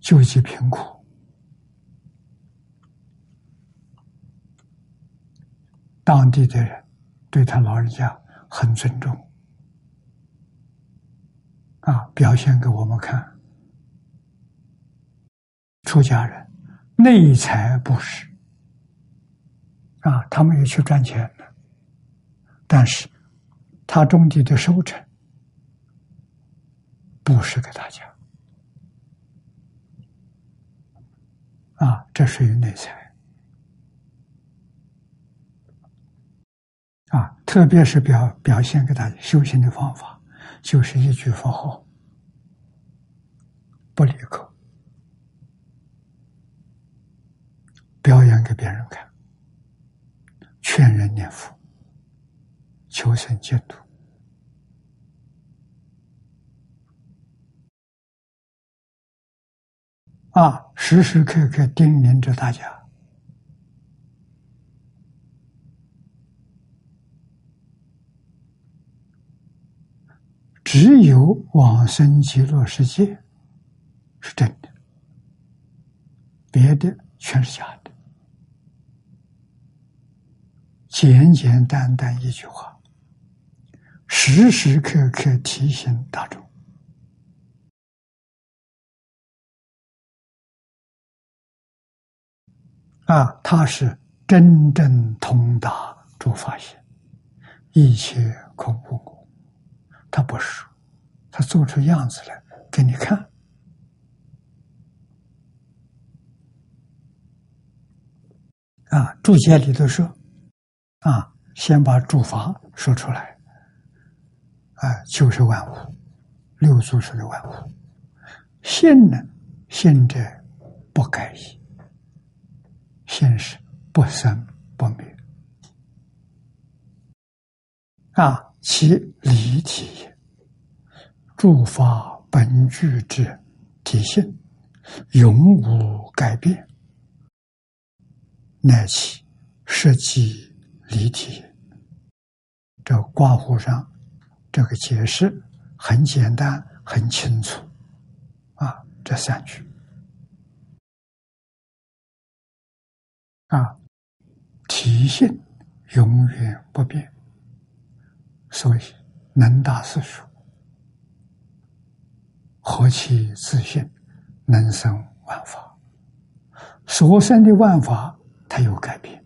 救济贫苦。当地的人对他老人家很尊重，啊，表现给我们看。出家人内财不施，啊，他们也去赚钱了，但是他种地的收成不是给大家，啊，这属于内财。啊，特别是表表现给大家修行的方法，就是一句佛号，不离口，表演给别人看，劝人念佛，求生净土，啊，时时刻刻叮咛着大家。只有往生极乐世界是真的，别的全是假的。简简单单一句话，时时刻刻提醒大众啊，他是真正通达诸法性，一切空无我。他不说，他做出样子来给你看。啊，注解里头说，啊，先把诸法说出来，啊，就是万物，六祖说的万物，信呢，信者不改易，信是不生不灭，啊。其离体，诸法本具之体性，永无改变，乃其实际离体。这挂壶上这个解释很简单，很清楚啊，这三句啊，体性永远不变。所以，能大四数，何其自信，能生万法。所生的万法，它有改变。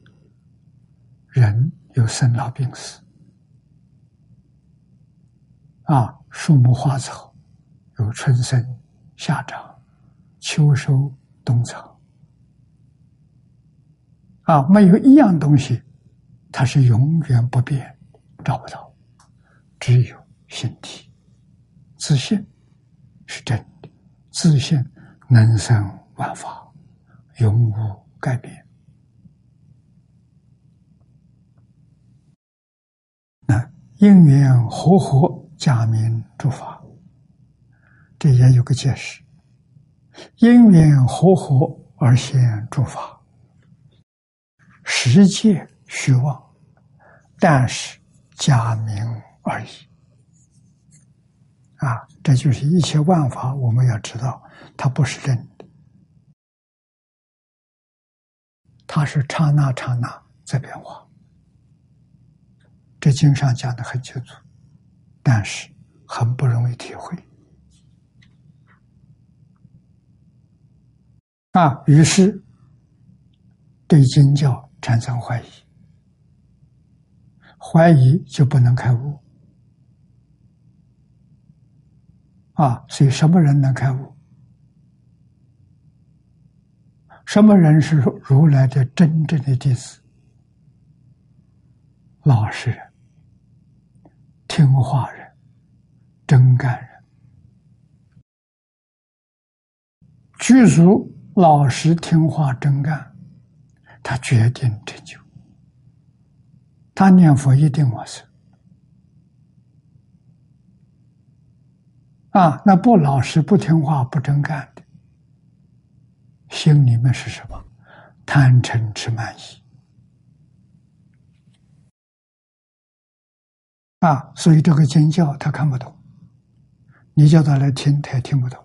人有生老病死，啊，树木花草有春生、夏长、秋收、冬藏，啊，没有一样东西，它是永远不变，找不到。只有心体，自信是真的，自信能生万法，永无改变。那因缘和合，假名诸法，这也有个解释：因缘和合而现诸法，实界虚妄，但是假名。而已，啊，这就是一切万法。我们要知道，它不是真的，它是刹那刹那在变化。这经上讲的很清楚，但是很不容易体会。啊，于是对经教产生怀疑，怀疑就不能开悟。啊，所以什么人能开悟？什么人是如来的真正的弟子、老实人、听话人、真干人？具足老实、听话、真干，他决定成就。他念佛一定往生。啊，那不老实、不听话、不真干的，心里面是什么？贪嗔痴慢疑。啊，所以这个经教他看不懂，你叫他来听，他也听不懂，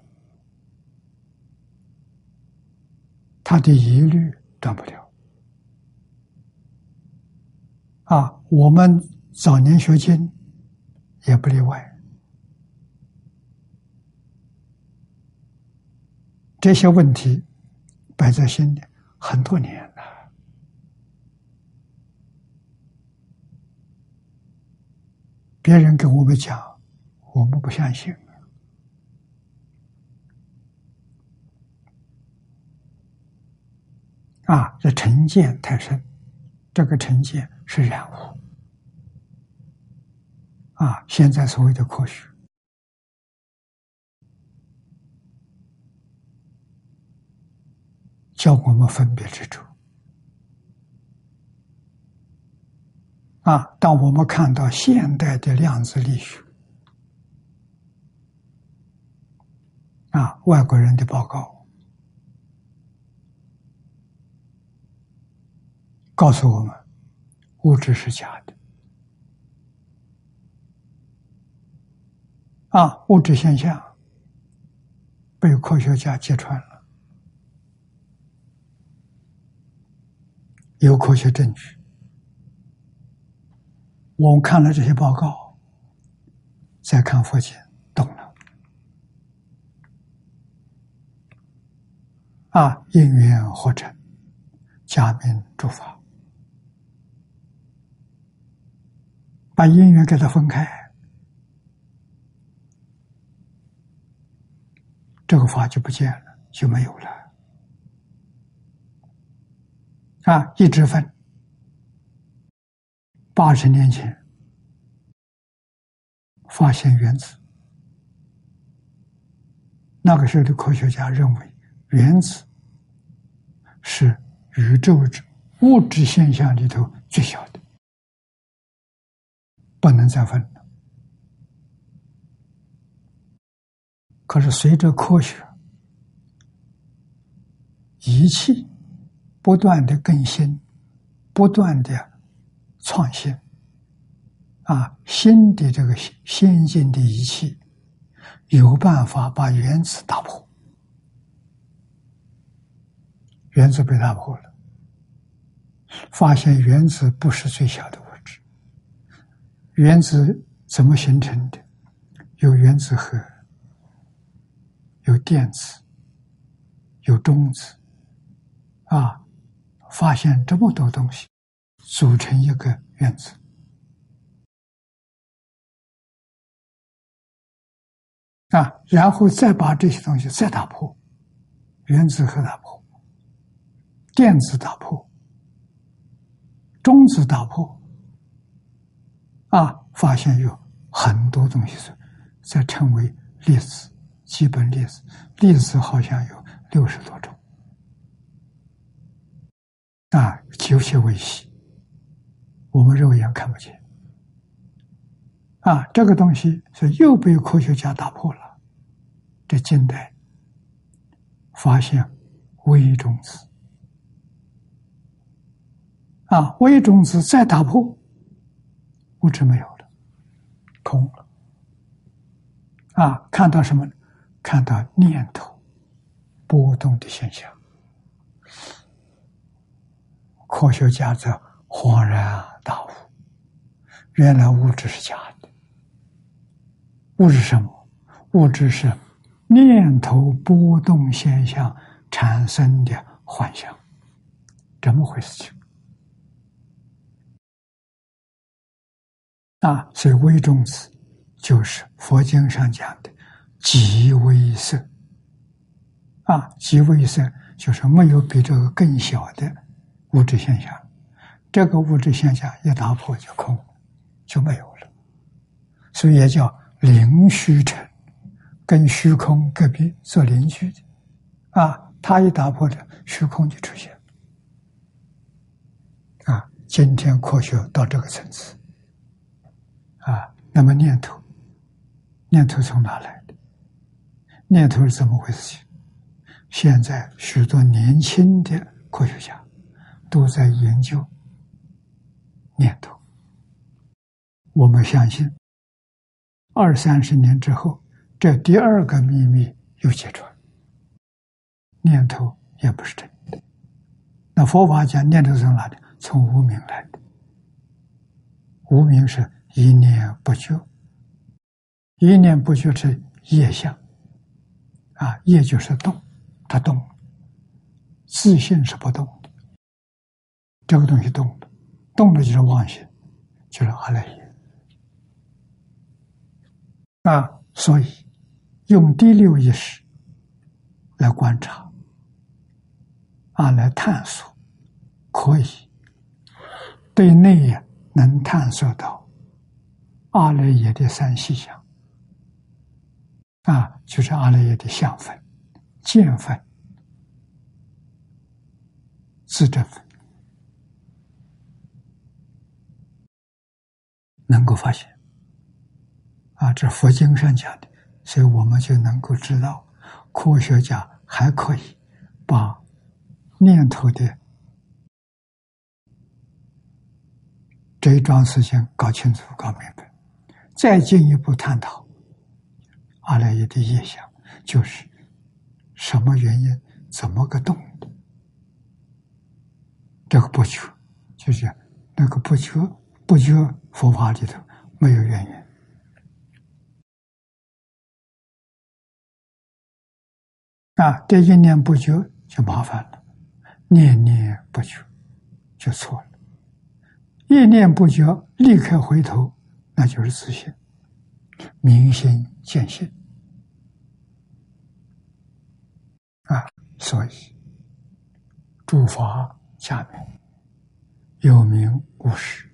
他的疑虑断不了。啊，我们早年学经也不例外。这些问题摆在心里很多年了，别人跟我们讲，我们不相信。啊，这成见太深，这个成见是染污。啊，现在所谓的科学。叫我们分别之处啊！当我们看到现代的量子力学啊，外国人的报告告诉我们，物质是假的啊，物质现象被科学家揭穿了。有科学证据，我们看了这些报告，再看佛经，懂了。啊，因缘合成，假名诸法，把因缘给它分开，这个法就不见了，就没有了。啊，一直分。八十年前发现原子，那个时候的科学家认为原子是宇宙之物质现象里头最小的，不能再分了。可是随着科学仪器。不断的更新，不断的创新，啊，新的这个先进的仪器有办法把原子打破，原子被打破了，发现原子不是最小的物质，原子怎么形成的？有原子核，有电子，有中子，啊，发现这么多东西，组成一个原子，啊，然后再把这些东西再打破，原子核打破，电子打破，中子打破，啊，发现有很多东西是。再称为粒子，基本粒子，粒子好像有六十多种，啊，极其微细，我们肉眼看不见，啊，这个东西是又被科学家打破了。这近代发现微中子，啊，微中子再打破，物质没有了，空了。啊，看到什么？看到念头波动的现象。科学家则恍然大悟：原来物质是假的。物质什么？物质是念头波动现象产生的幻象。这么回事？情啊，所以微中子。就是佛经上讲的极微色啊，极微色就是没有比这个更小的物质现象，这个物质现象一打破就空，就没有了，所以也叫灵虚成，跟虚空隔壁做邻居的啊，它一打破了，虚空就出现啊。今天科学到这个层次啊，那么念头。念头从哪来的？念头是怎么回事？现在许多年轻的科学家都在研究念头。我们相信，二三十年之后，这第二个秘密又揭穿：念头也不是真的。那佛法讲念头从哪里？从无名来的。无名是一念不觉。一念不觉是业相，啊，业就是动，它动，自信是不动，这个东西动的，动的就是妄心，就是阿赖耶，啊，所以用第六意识来观察，啊，来探索，可以对内能探索到阿赖耶的三细相。啊，就是阿赖耶的相分、见分、自证分，能够发现。啊，这佛经上讲的，所以我们就能够知道，科学家还可以把念头的这一桩事情搞清楚、搞明白，再进一步探讨。阿赖耶的业想，就是什么原因，怎么个动的？这个不求，就是那个不求，不求佛法里头没有怨言啊！这一念不绝就麻烦了，念念不绝就错了，一念不绝立刻回头，那就是自信，明心见性。啊，所以诸法下面有名无实，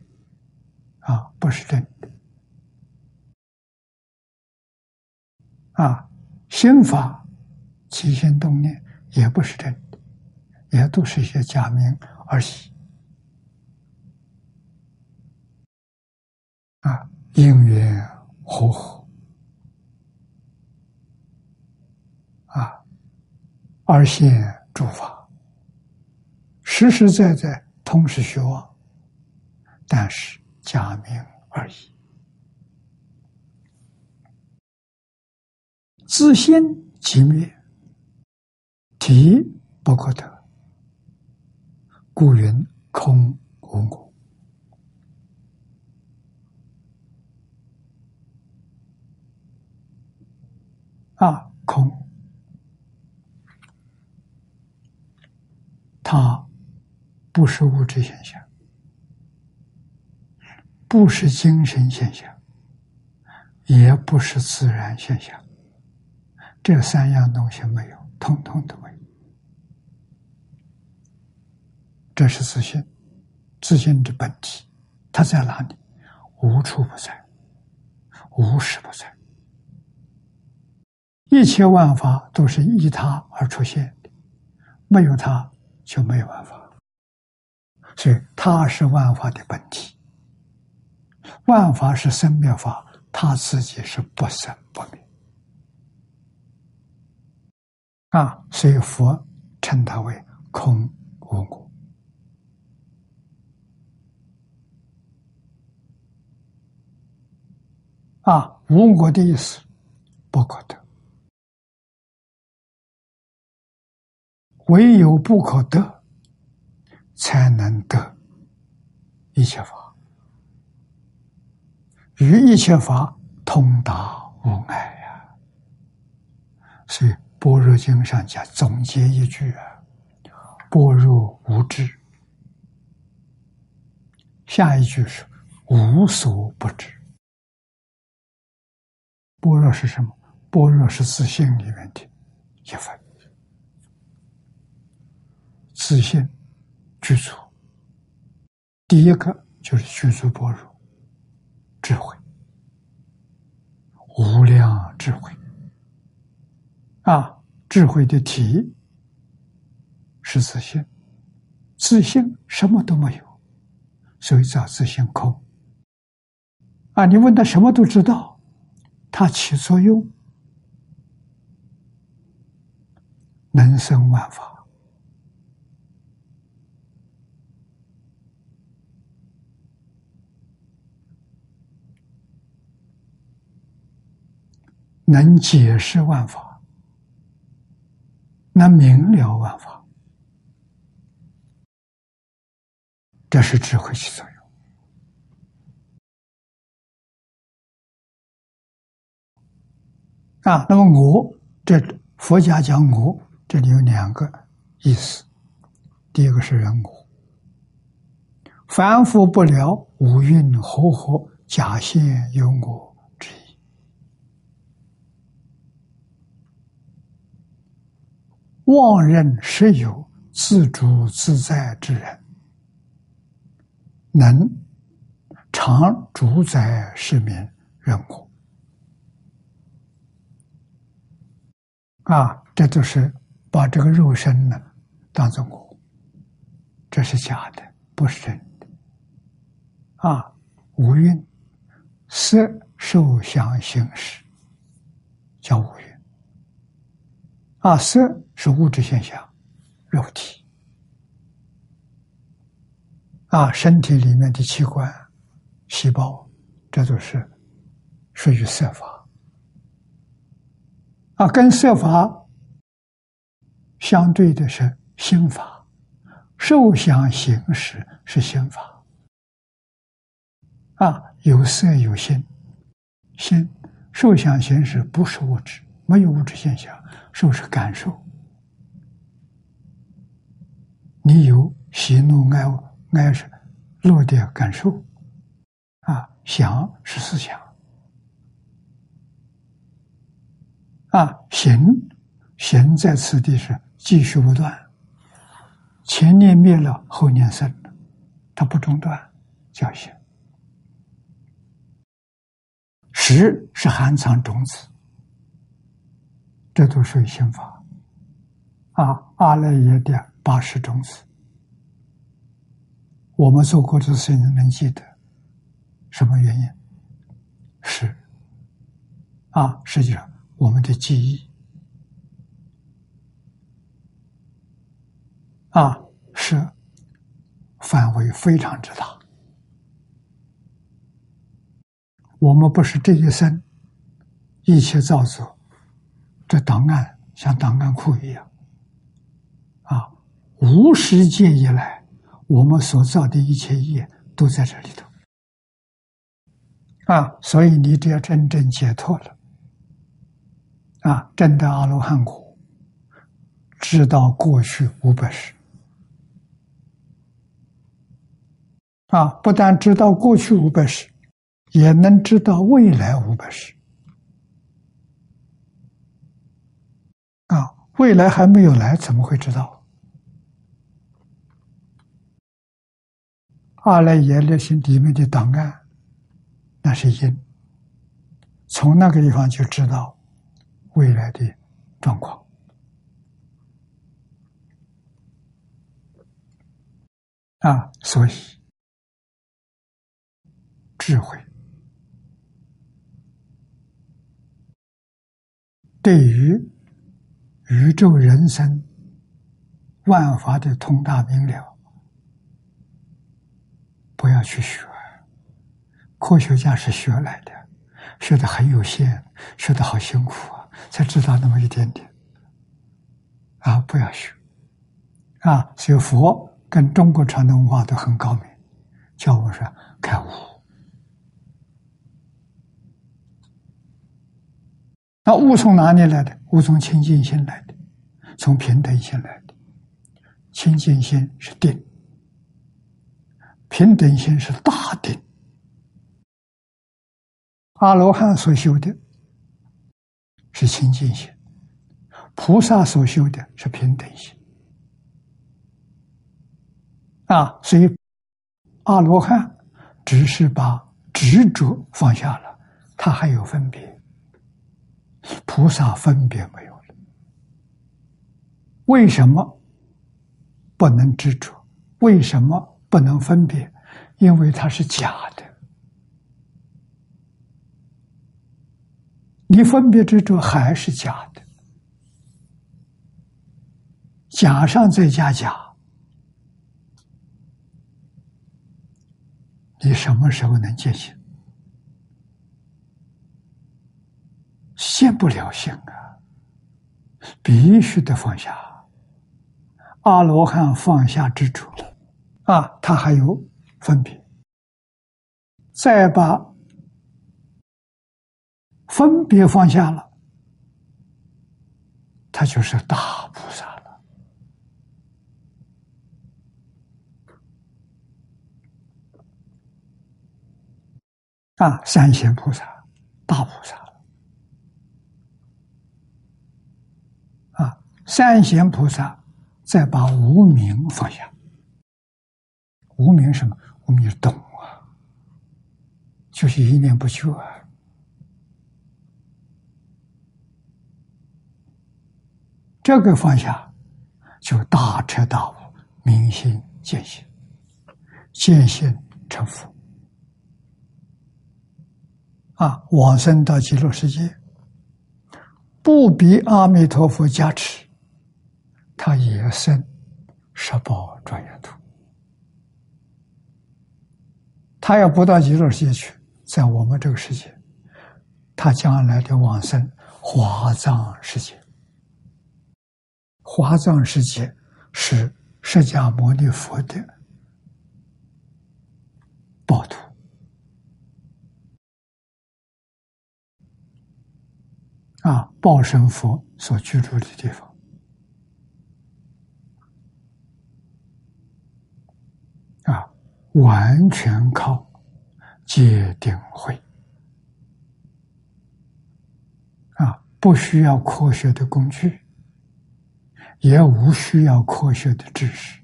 啊，不是真的。啊，心法起心动念也不是真的，也都是一些假名而已。啊，因缘和合。而现诸法，实实在在同时虚妄，但是假名而已。自心即灭，体不可得，故云空无我。啊，空，它不是物质现象，不是精神现象，也不是自然现象。这三样东西没有，通通都没有。这是自信，自信的本体，它在哪里？无处不在，无时不在。一切万法都是依他而出现的，没有他就没有万法，所以他是万法的本体。万法是生灭法，他自己是不生不灭。啊，所以佛称他为空无我。啊，无我的意思不可得。唯有不可得，才能得一切法，与一切法通达无碍呀。所以《般若经》上讲总结一句啊：“般若无知。”下一句是“无所不知”。般若是什么？般若是自信里面的一分。自信具足，第一个就是具足般若智慧，无量智慧啊！智慧的体是自信，自信什么都没有，所以叫自信空啊！你问他什么都知道，它起作用，能生万法。能解释万法，能明了万法，这是智慧起作用啊。那么我这佛家讲我，这里有两个意思：第一个是人我，凡夫不了五蕴和合，假现有我。妄认实有自主自在之人，能常主宰世民人我啊！这就是把这个肉身呢当做我，这是假的，不是真的啊！无蕴色受想行识，叫无蕴。啊，色是物质现象，肉体。啊，身体里面的器官、细胞，这都是属于色法。啊，跟色法相对的是心法，受想行识是心法。啊，有色有心，心受想行识不是物质，没有物质现象。是不是感受？你有喜怒哀哀是乐的感受啊，想是思想啊，行行在此地是继续不断，前念灭了，后念生了，它不中断，叫行。识是含藏种子。这都属于心法啊！阿赖耶的八十种子，我们做过的事情能记得，什么原因？是啊，实际上我们的记忆啊，是范围非常之大。我们不是这一生一切造作。这档案像档案库一样，啊，无始界以来，我们所造的一切业都在这里头，啊，所以你只要真正解脱了，啊，真的阿罗汉果，知道过去五百世。啊，不但知道过去五百世，也能知道未来五百世。啊，未来还没有来，怎么会知道？阿来耶那些里面的档案，那是因，从那个地方就知道未来的状况。啊，所以智慧对于宇宙人生万法的通达明了。不要去学，科学家是学来的，学的很有限，学的好辛苦啊，才知道那么一点点。啊，不要学，啊，所以佛跟中国传统文化都很高明，叫我说开悟。那悟从哪里来的？悟从清净心来的，从平等心来的。清净心是定。平等心是大定，阿罗汉所修的是清净心，菩萨所修的是平等心。啊，所以阿罗汉只是把执着放下了，他还有分别，菩萨分别没有了。为什么不能执着？为什么？不能分别，因为它是假的。你分别执着还是假的，假上再加假，你什么时候能见性？现不了性啊！必须得放下。阿罗汉放下执着了。啊，他还有分别，再把分别放下了，他就是大菩萨了。啊，三贤菩萨，大菩萨了。啊，三贤菩萨再把无名放下。无名什么？无名是懂啊，就是一念不休啊。这个放下，就大彻大悟，明心见性，见性成佛啊！往生到极乐世界，不比阿弥陀佛加持，他也生十宝庄严土。他要不到极乐世界去，在我们这个世界，他将来的往生华藏世界。华藏世界是释迦牟尼佛的宝土啊，报身佛所居住的地方啊。完全靠戒定慧啊，不需要科学的工具，也无需要科学的知识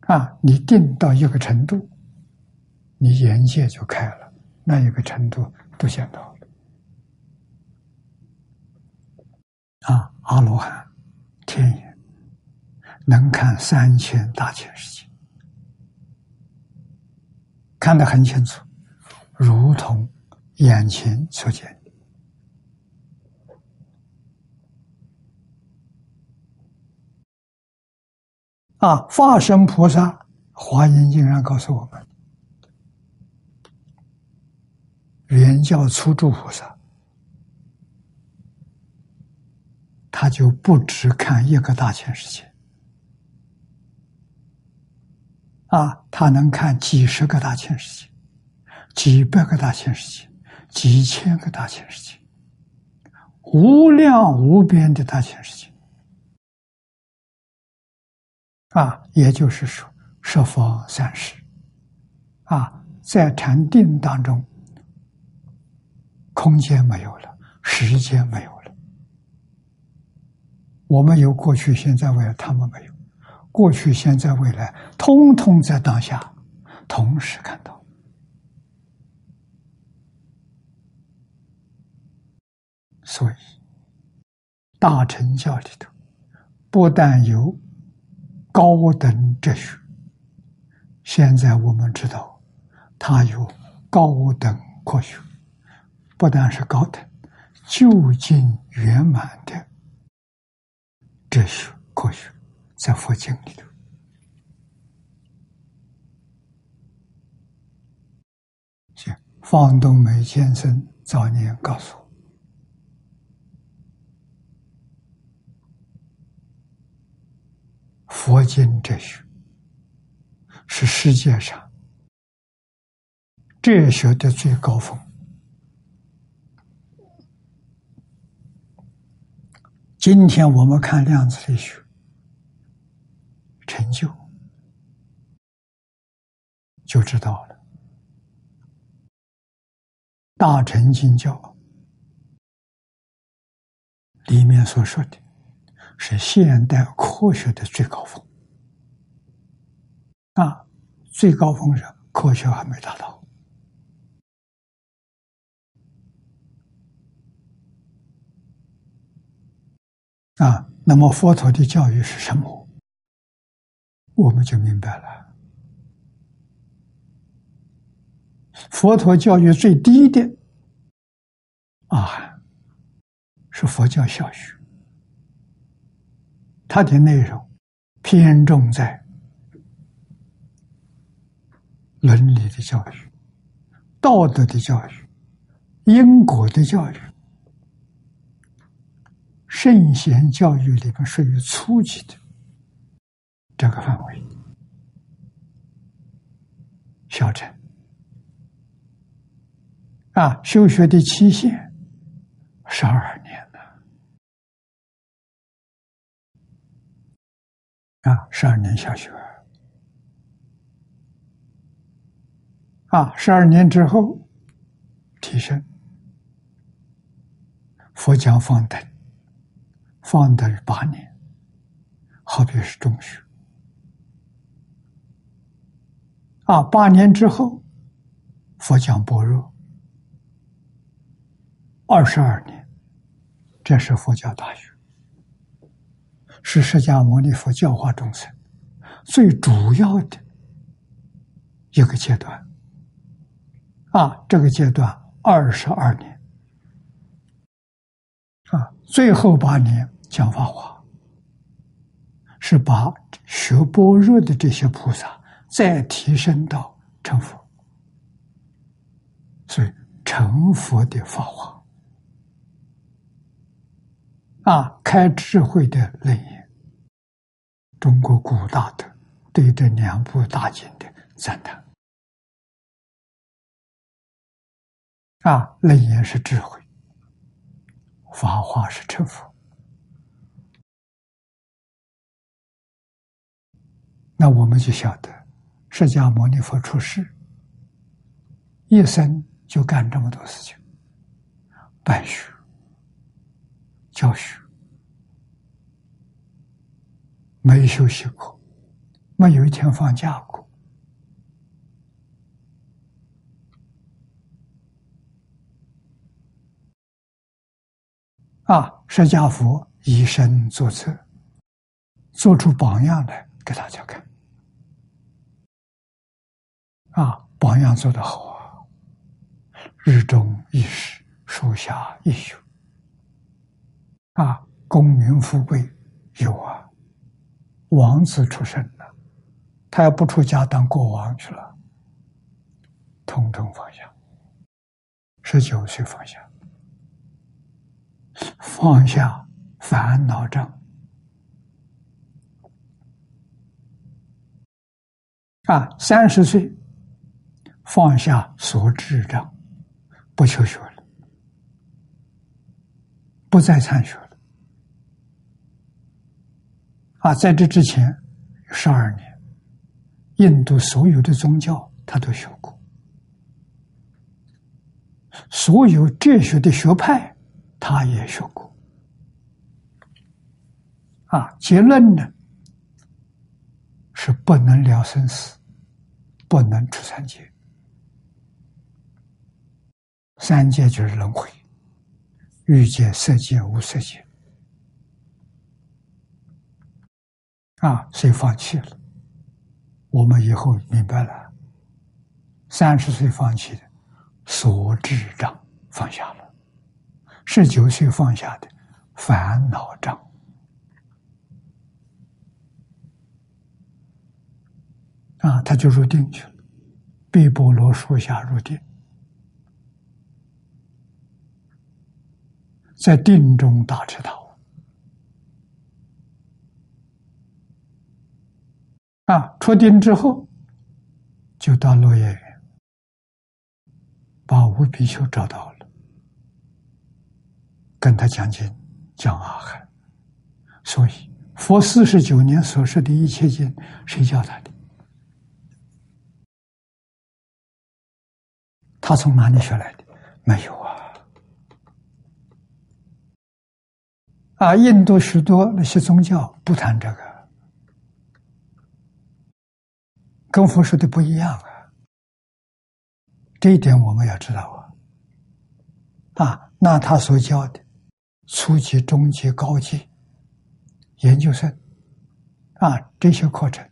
啊。你定到一个程度，你眼界就开了，那一个程度都见到了啊。阿罗汉天眼能看三千大千世界。看得很清楚，如同眼前所见。啊，化身菩萨华严经上告诉我们，原教初住菩萨，他就不只看一个大千世界。啊，他能看几十个大千世界，几百个大千世界，几千个大千世界，无量无边的大千世界。啊，也就是说，十方三世，啊，在禅定当中，空间没有了，时间没有了。我们有过去、现在、未来，他们没有。过去、现在、未来，通通在当下，同时看到。所以，大乘教里头，不但有。高等哲学，现在我们知道，它有高等科学，不但是高等，究竟圆满的哲学科学，在佛经里头。方东梅先生早年告诉我。佛经哲学是世界上哲学的最高峰。今天我们看量子力学成就，就知道了。大乘经教里面所说的。是现代科学的最高峰啊！最高峰是科学还没达到啊。那么佛陀的教育是什么？我们就明白了。佛陀教育最低的啊，是佛教小学。它的内容偏重在伦理的教育、道德的教育、因果的教育、圣贤教育里面属于初级的这个范围，小乘。啊，修学的期限十二年了。啊，十二年小学，啊，十二年之后提升，佛讲放等，放等八年，好比是中学，啊，八年之后佛讲般若，二十二年，这是佛教大学。是释迦牟尼佛教化众生最主要的一个阶段啊！这个阶段二十二年啊，最后八年讲法华，是把学般若的这些菩萨再提升到成佛，所以成佛的法华啊，开智慧的楞严。中国古大德对这两部大经的赞叹啊，楞严是智慧，法华是成佛。那我们就晓得，释迦牟尼佛出世，一生就干这么多事情：办学、教学。没休息过，没有一天放假过。啊，释迦佛以身作则，做出榜样来给大家看。啊，榜样做得好啊！日中一时，树下一宿。啊，功名富贵有啊。王子出生了，他要不出家当国王去了，统统放下。十九岁放下，放下烦恼障啊！三十岁放下所智障，不求学了，不再参学了。啊，在这之前十二年，印度所有的宗教他都学过，所有哲学的学派他也学过。啊，结论呢是不能了生死，不能出三界。三界就是轮回，欲界、色界、无色界。啊，所以放弃了？我们以后明白了，三十岁放弃的所智障放下了，十九岁放下的烦恼障，啊，他就入定去了，碧波罗树下入定。在定中大彻大悟啊！出定之后，就到落叶园，把无比丘找到了，跟他讲经，讲阿含。所以，佛四十九年所说的一切经，谁教他的？他从哪里学来的？没有啊。印度许多那些宗教不谈这个，跟佛说的不一样啊。这一点我们要知道啊。啊，那他所教的初级、中级、高级、研究生啊，这些课程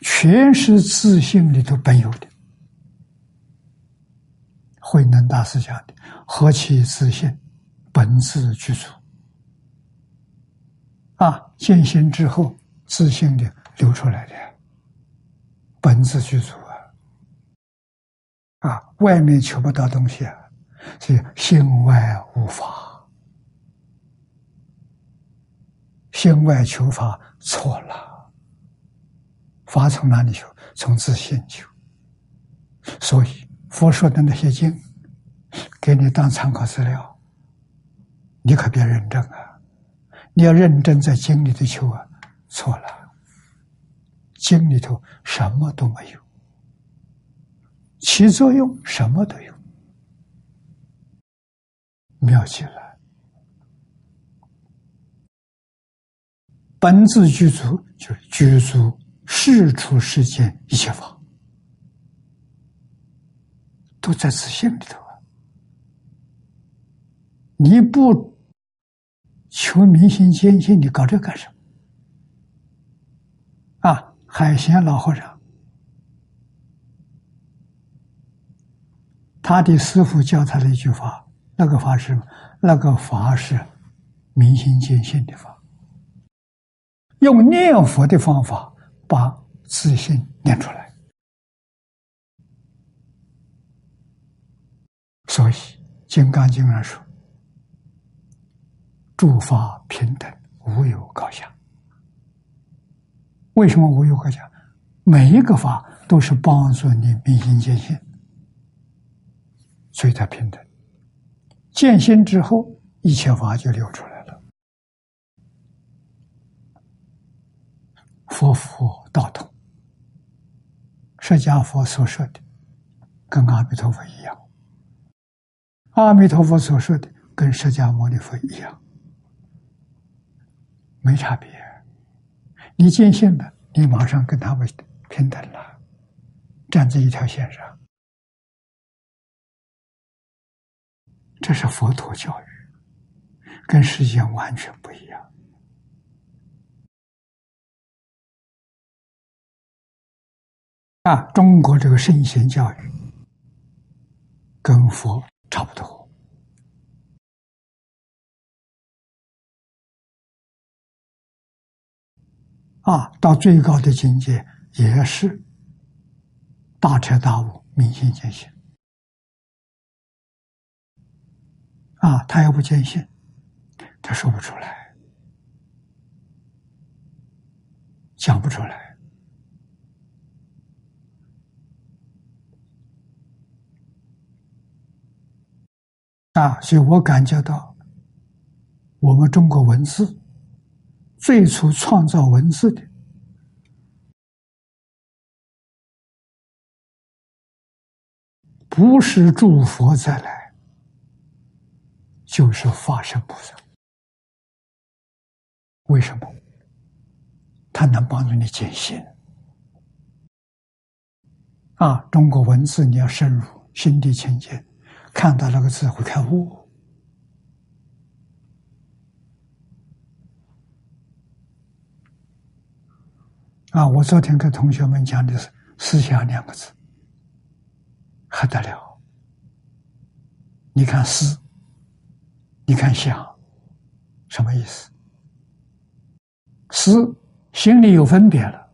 全是自信里头本有的。慧能大师讲的“何其自信，本自具足”。啊，见心之后，自信的流出来的，本自具足啊！啊，外面求不到东西啊，所以心外无法，心外求法错了，法从哪里求？从自信求。所以佛说的那些经，给你当参考资料，你可别认真啊！你要认真在经里头求啊，错了，经里头什么都没有，起作用什么都有，妙极了。本自具足，就是具足世出世间一切法，都在自性里头啊，你不。求明心见性，你搞这干什么？啊，海贤老和尚，他的师傅教他的一句话，那个法是那个法是明心见性的法，用念佛的方法把自信念出来。所以《金刚经》上说。诸法平等，无有高下。为什么无有高下？每一个法都是帮助你明心见性，所以它平等。见性之后，一切法就流出来了。佛佛道同，释迦佛所说的跟阿弥陀佛一样，阿弥陀佛所说的跟释迦牟尼佛一样。没差别，你坚信的，你马上跟他们平等了，站在一条线上，这是佛陀教育，跟世间完全不一样。啊，中国这个圣贤教育跟佛差不多。啊，到最高的境界也是大彻大悟、明心见性。啊，他要不见性，他说不出来，讲不出来。啊，所以我感觉到我们中国文字最初创造文字的，不是诸佛再来，就是化身菩萨。为什么？他能帮助你解心啊！中国文字你要深入心地清净，看到那个字会开悟啊！我昨天跟同学们讲的是“思想”两个字，还得了？你看“思”，你看“想”，什么意思？思心里有分别了，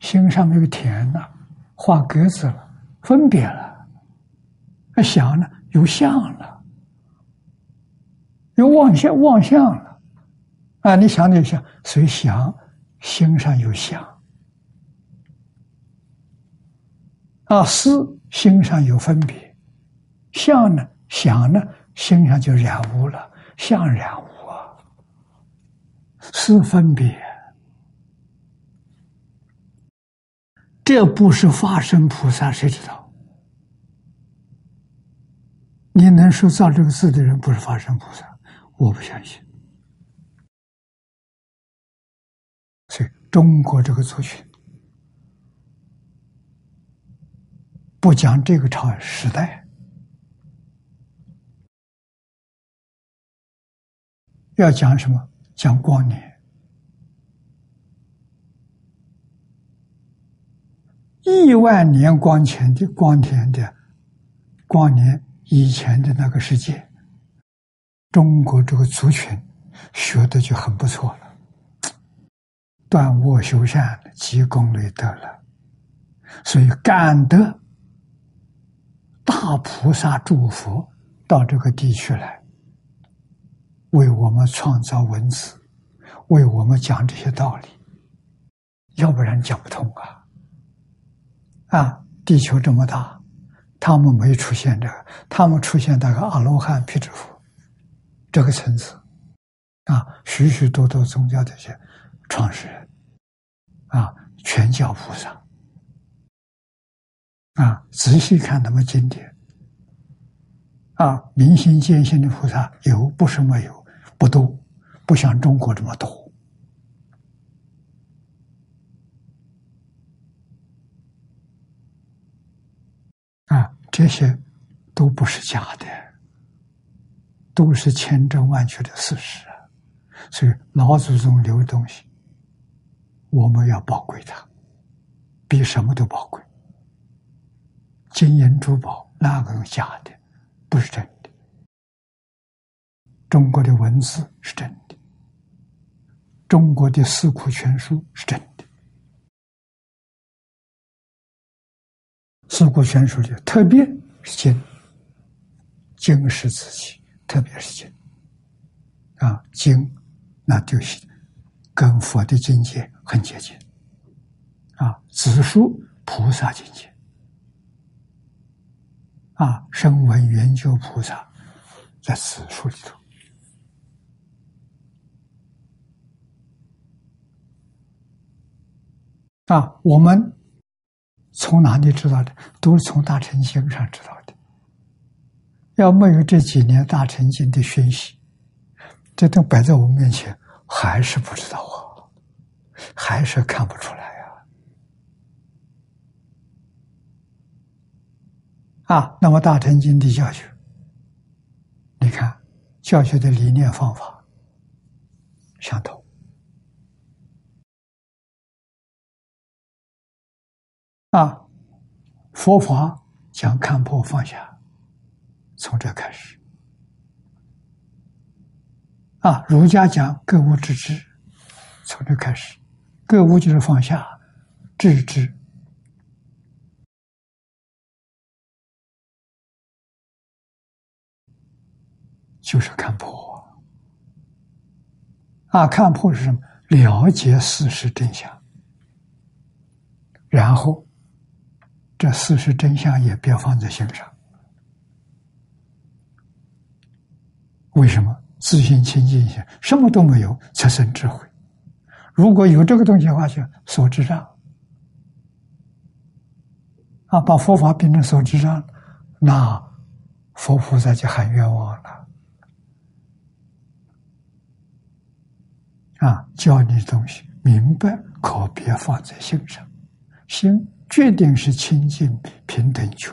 心上面有田了，画格子了，分别了。那想呢，有相了，有妄想，妄想了。啊，你想就想，谁想心上有想。啊，思心上有分别，相呢，想呢，心上就染污了，相染污。是分别，这不是化身菩萨，谁知道？你能说造这个字的人不是化身菩萨？我不相信。中国这个族群。不讲这个朝时代，要讲什么？讲光年，亿万年光前的光天的光年以前的那个世界，中国这个族群学的就很不错了，断卧修善，积功累德了，所以感得大菩萨祝福到这个地区来。为我们创造文字，为我们讲这些道理，要不然讲不通啊！啊，地球这么大，他们没出现这个，他们出现那个阿罗汉、辟支佛这个层次啊，许许多多宗教这些创始人啊，全教菩萨啊，仔细看他们经典啊，明心见性的菩萨有，不是没有。不多，不像中国这么多啊！这些都不是假的，都是千真万确的事实。所以老祖宗留的东西，我们要宝贵它，比什么都宝贵。金银珠宝哪个有假的？不是真的。中国的文字是真的，中国的四库全书是真的。四库全书里特别是经，经是自己，特别是经啊，经那就是跟佛的境界很接近啊，子书菩萨境界啊，声闻缘觉菩萨在此书里头。啊，我们从哪里知道的？都是从大乘经上知道的。要没有这几年大乘经的熏习，这都摆在我们面前，还是不知道啊，还是看不出来呀。啊，那么大乘经的教学，你看教学的理念方法相同。啊，佛法讲看破放下，从这开始。啊，儒家讲格物致知，从这开始。格物就是放下，置之就是看破。啊，看破是什么？了解事实真相，然后。这事实真相也别放在心上。为什么？自信清净心，什么都没有，才生智慧。如果有这个东西的话，就所知障啊，把佛法变成所知障，那佛菩萨就很冤枉了啊！教你的东西明白，可别放在心上，心决定是清净平等觉。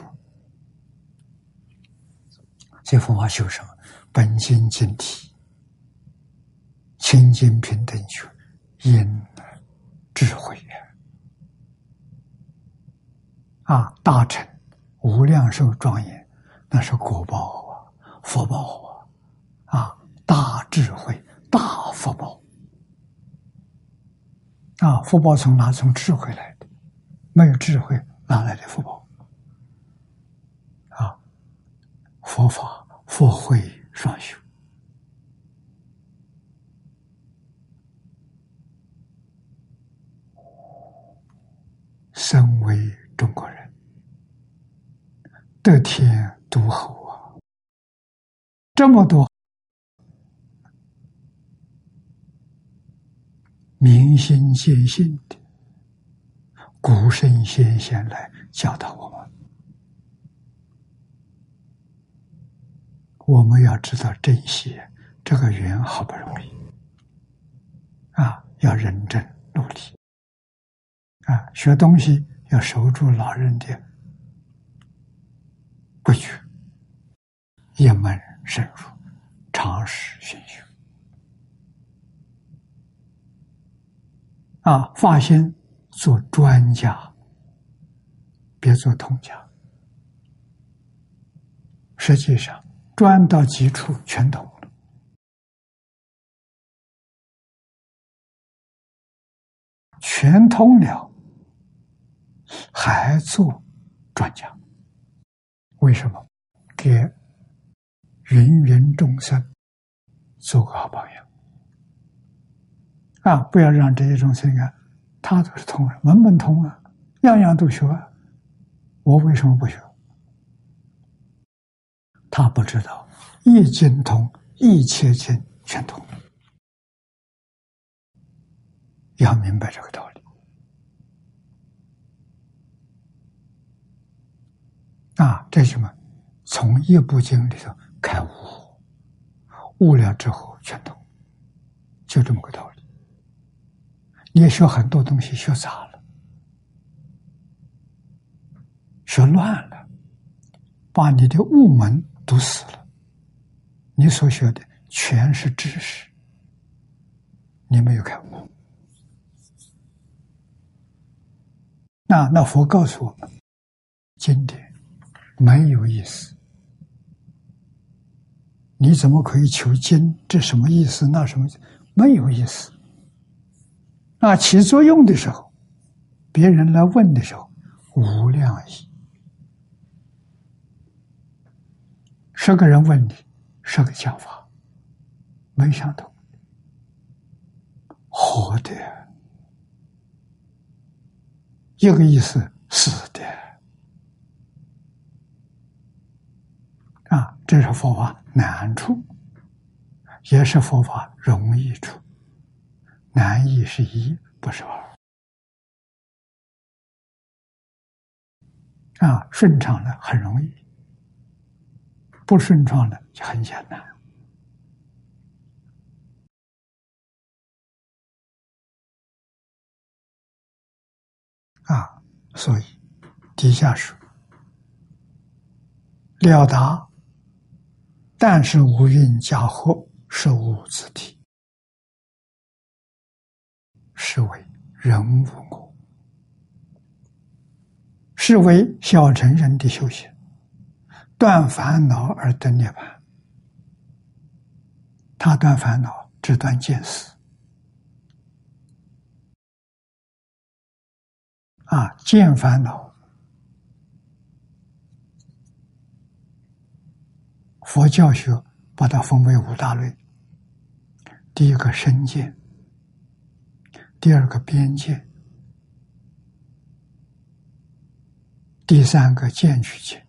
这佛法修什么？本心净体，清净平等觉。因智慧啊，大成无量寿庄严，那是果报啊，福报啊，啊，大智慧，大福报啊，福报从哪？从智慧来的，没有智慧哪来的福报？啊，佛法佛慧双修。身为中国人，得天独厚啊！这么多明心见性的古圣先贤来教导我们，我们要知道珍惜这个缘，好不容易啊，要认真努力。啊，学东西要守住老人的规矩，一门深入，常识熏修。啊，发心做专家，别做通家。实际上，专到基础全通全通了。还做专家？为什么？给芸芸众生做个好榜样啊！不要让这些众生啊，他都是通，门门通啊，样样都学啊。我为什么不学？他不知道，一经通，一切经全通，要明白这个道理。啊，这什么？从一部经里头开悟，悟了之后全通，就这么个道理。你学很多东西，学杂了，学乱了，把你的悟门堵死了。你所学的全是知识，你没有开悟。那那佛告诉我们，经典。没有意思，你怎么可以求经？这什么意思？那什么？没有意思。那起作用的时候，别人来问的时候，无量意。十个人问你，十个讲法，没相同，活的，一个意思，死的。啊，这是佛法难处，也是佛法容易处。难易是一，不是二。啊，顺畅的很容易，不顺畅的就很简单。啊，所以底下说了达。但是无蕴加惑，是无自体，是为人无我，是为小乘人的修行，断烦恼而得涅槃。他断烦恼，只断见思，啊，见烦恼。佛教学把它分为五大类：第一个身见，第二个边界，第三个见取见，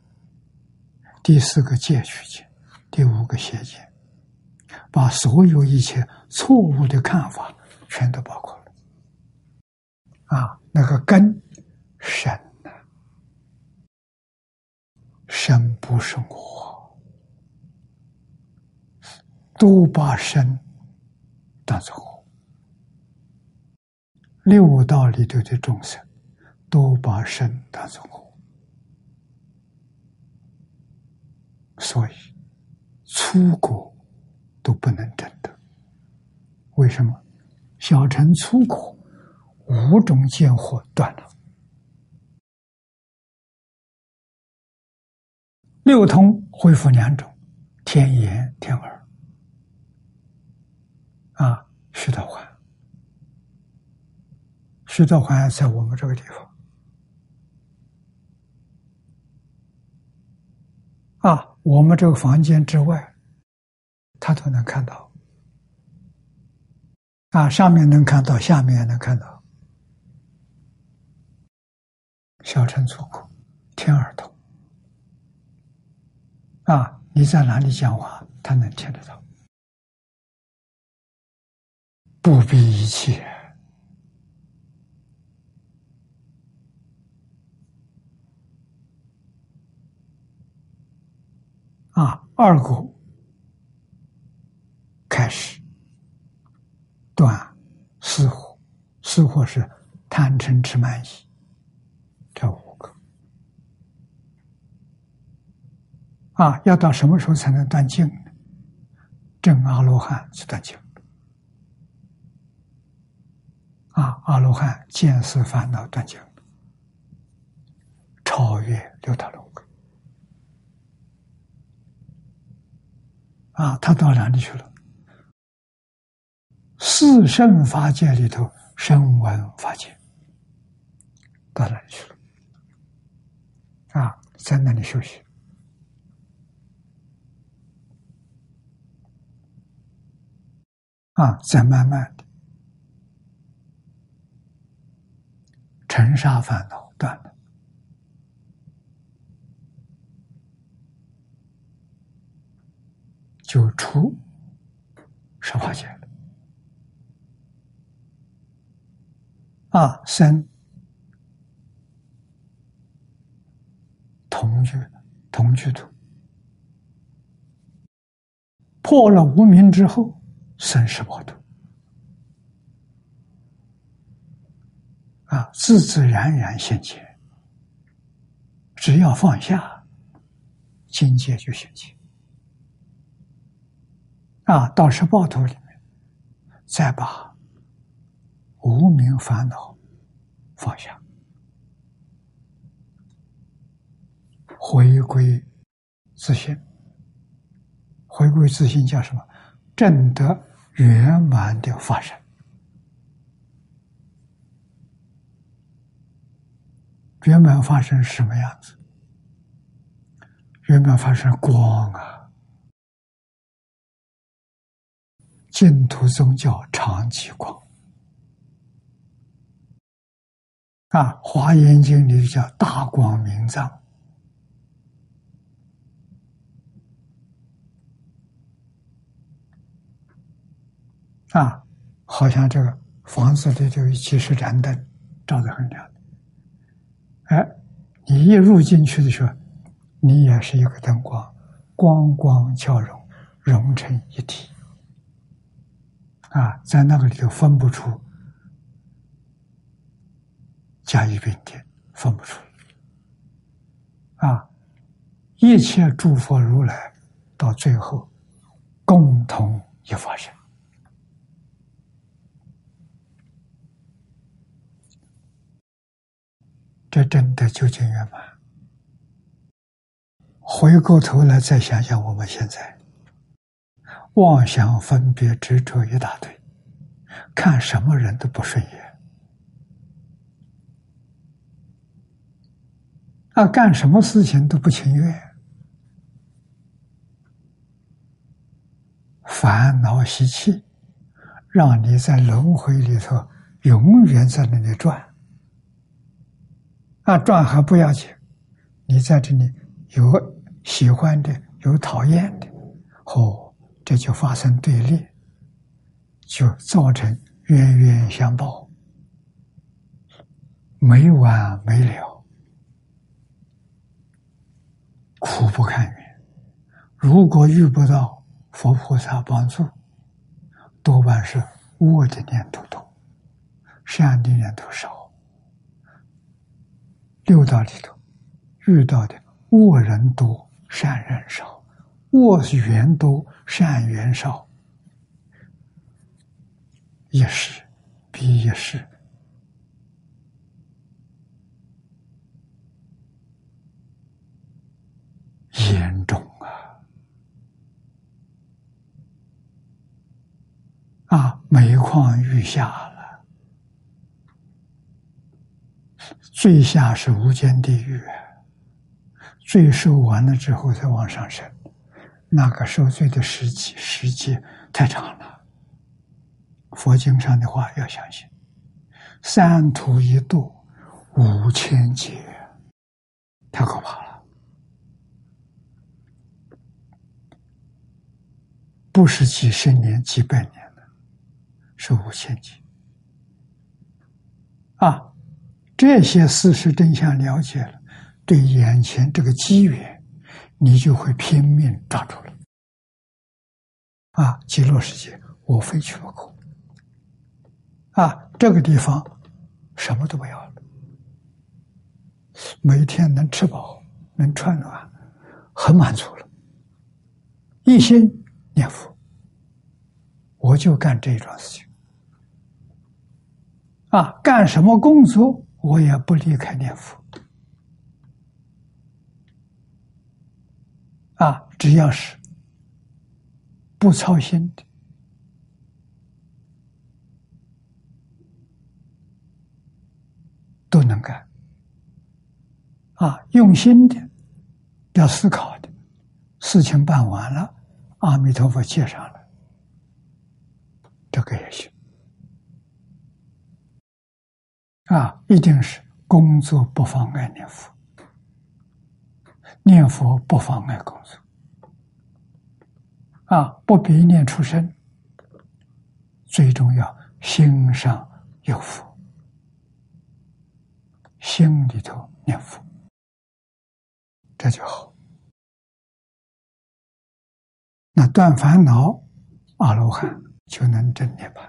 第四个戒取见，第五个邪见。把所有一切错误的看法全都包括了。啊，那个根深呐，身不是我，都把身当做我。六道里头的众生都把身当做我，所以出果都不能证得。为什么？小乘出果。五种见惑断了，六通恢复两种，天眼、天耳。啊，徐道环，徐道环在我们这个地方。啊，我们这个房间之外，他都能看到。啊，上面能看到，下面也能看到。小乘出口，天耳通啊！你在哪里讲话，他能听得到，不比一切啊！二股开始断四火，四火是贪嗔痴慢疑。这五个啊，要到什么时候才能断尽呢？正阿罗汉是断尽啊，阿罗汉见思烦恼断尽超越六道轮回啊，他到哪里去了？四圣法界里头，声闻法界到哪里去了？啊，在那里休息。啊，再慢慢的，尘沙烦恼断了，就出十法界了。啊，生。同居，同居土破了无名之后，生十八土啊，自自然然现前。只要放下，境界就现前啊。到十八土里面，再把无名烦恼放下。回归自信，回归自信叫什么？正得圆满的发生。圆满发生什么样子？圆满发生光啊！净土宗教常寂光啊，《华严经》里叫大光明藏。啊，好像这个房子里就有几十盏灯，照得很亮。哎，你一入进去的时候，你也是一个灯光，光光交融，融成一体。啊，在那个里头分不出甲乙丙丁，分不出。啊，一切诸佛如来到最后共同一发生。这真的究竟圆满？回过头来再想想，我们现在妄想、分别、执着一大堆，看什么人都不顺眼，啊，干什么事情都不情愿，烦恼习气，让你在轮回里头永远在那里转。啊，赚还不要紧，你在这里有喜欢的，有讨厌的，哦，这就发生对立，就造成冤冤相报，没完没了，苦不堪言。如果遇不到佛菩萨帮助，多半是恶的念头多，善的念头少。六道里头遇到的恶人多，善人少。恶缘多，善缘少，一时比一时严重啊！啊，每况愈下了，最下是无间地狱，罪受完了之后再往上升。那个受罪的时期时间太长了。佛经上的话要相信，三途一度五千劫，太可怕了。不是几十年、几百年的，是五千劫。啊，这些事实真相了解了，对眼前这个机缘。你就会拼命抓住了，啊！极乐世界我非去不可，啊！这个地方什么都不要了，每天能吃饱，能穿暖，很满足了。一心念佛，我就干这一桩事情，啊！干什么工作我也不离开念佛。啊，只要是不操心的，都能干。啊，用心的，要思考的，事情办完了，阿弥陀佛接上了，这个也行。啊，一定是工作不妨碍念佛。念佛不妨碍工作，啊，不必念出声，最重要心上有佛，心里头念佛，这就好。那断烦恼，阿罗汉就能证涅槃。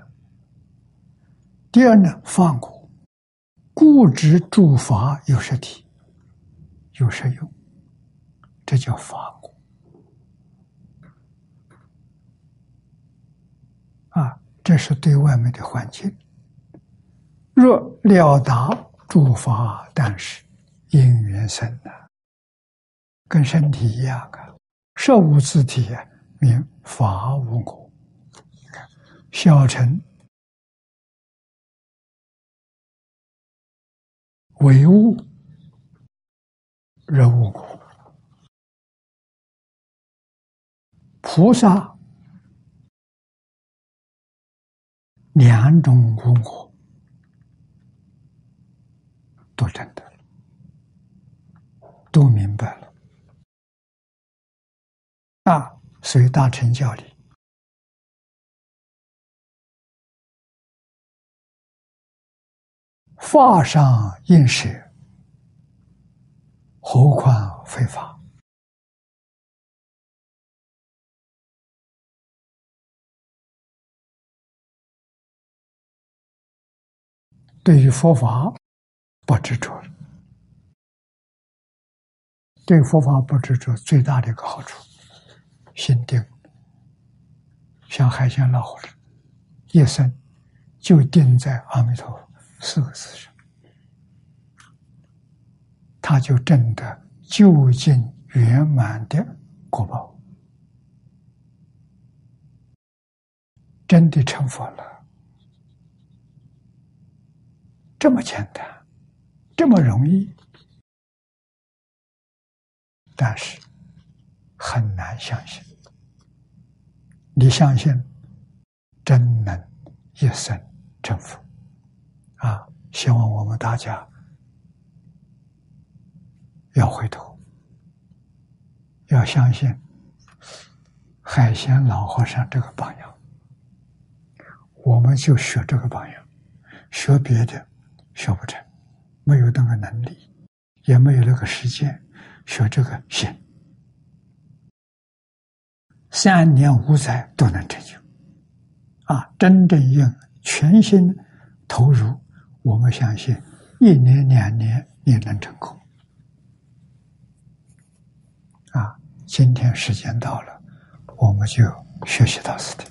第二呢，放过固执诸法有实体，有实用。这叫法果啊！这是对外面的环境。若了达诸法，但是因缘生的，跟身体一样啊。受无自体名法无果。小乘唯物，人无果。菩萨两种功果都证得了，都明白了。啊，所以大乘教里，法上应舍，何况非法？对于佛法不执着，对佛法不执着最大的一个好处，心定，像海鲜老虎，一生就定在阿弥陀佛四个字上，他就证得究竟圆满的果报，真的成佛了。这么简单，这么容易，但是很难相信。你相信，真能一生成佛！希望我们大家要回头，要相信海鲜老和尚这个榜样，我们就学这个榜样，学别的学不成，没有那个能力，也没有那个时间，学这个行，三年五载都能成就，啊，真正用全心投入，我们相信一年两年也能成功。啊，今天时间到了。我们就学习到此地。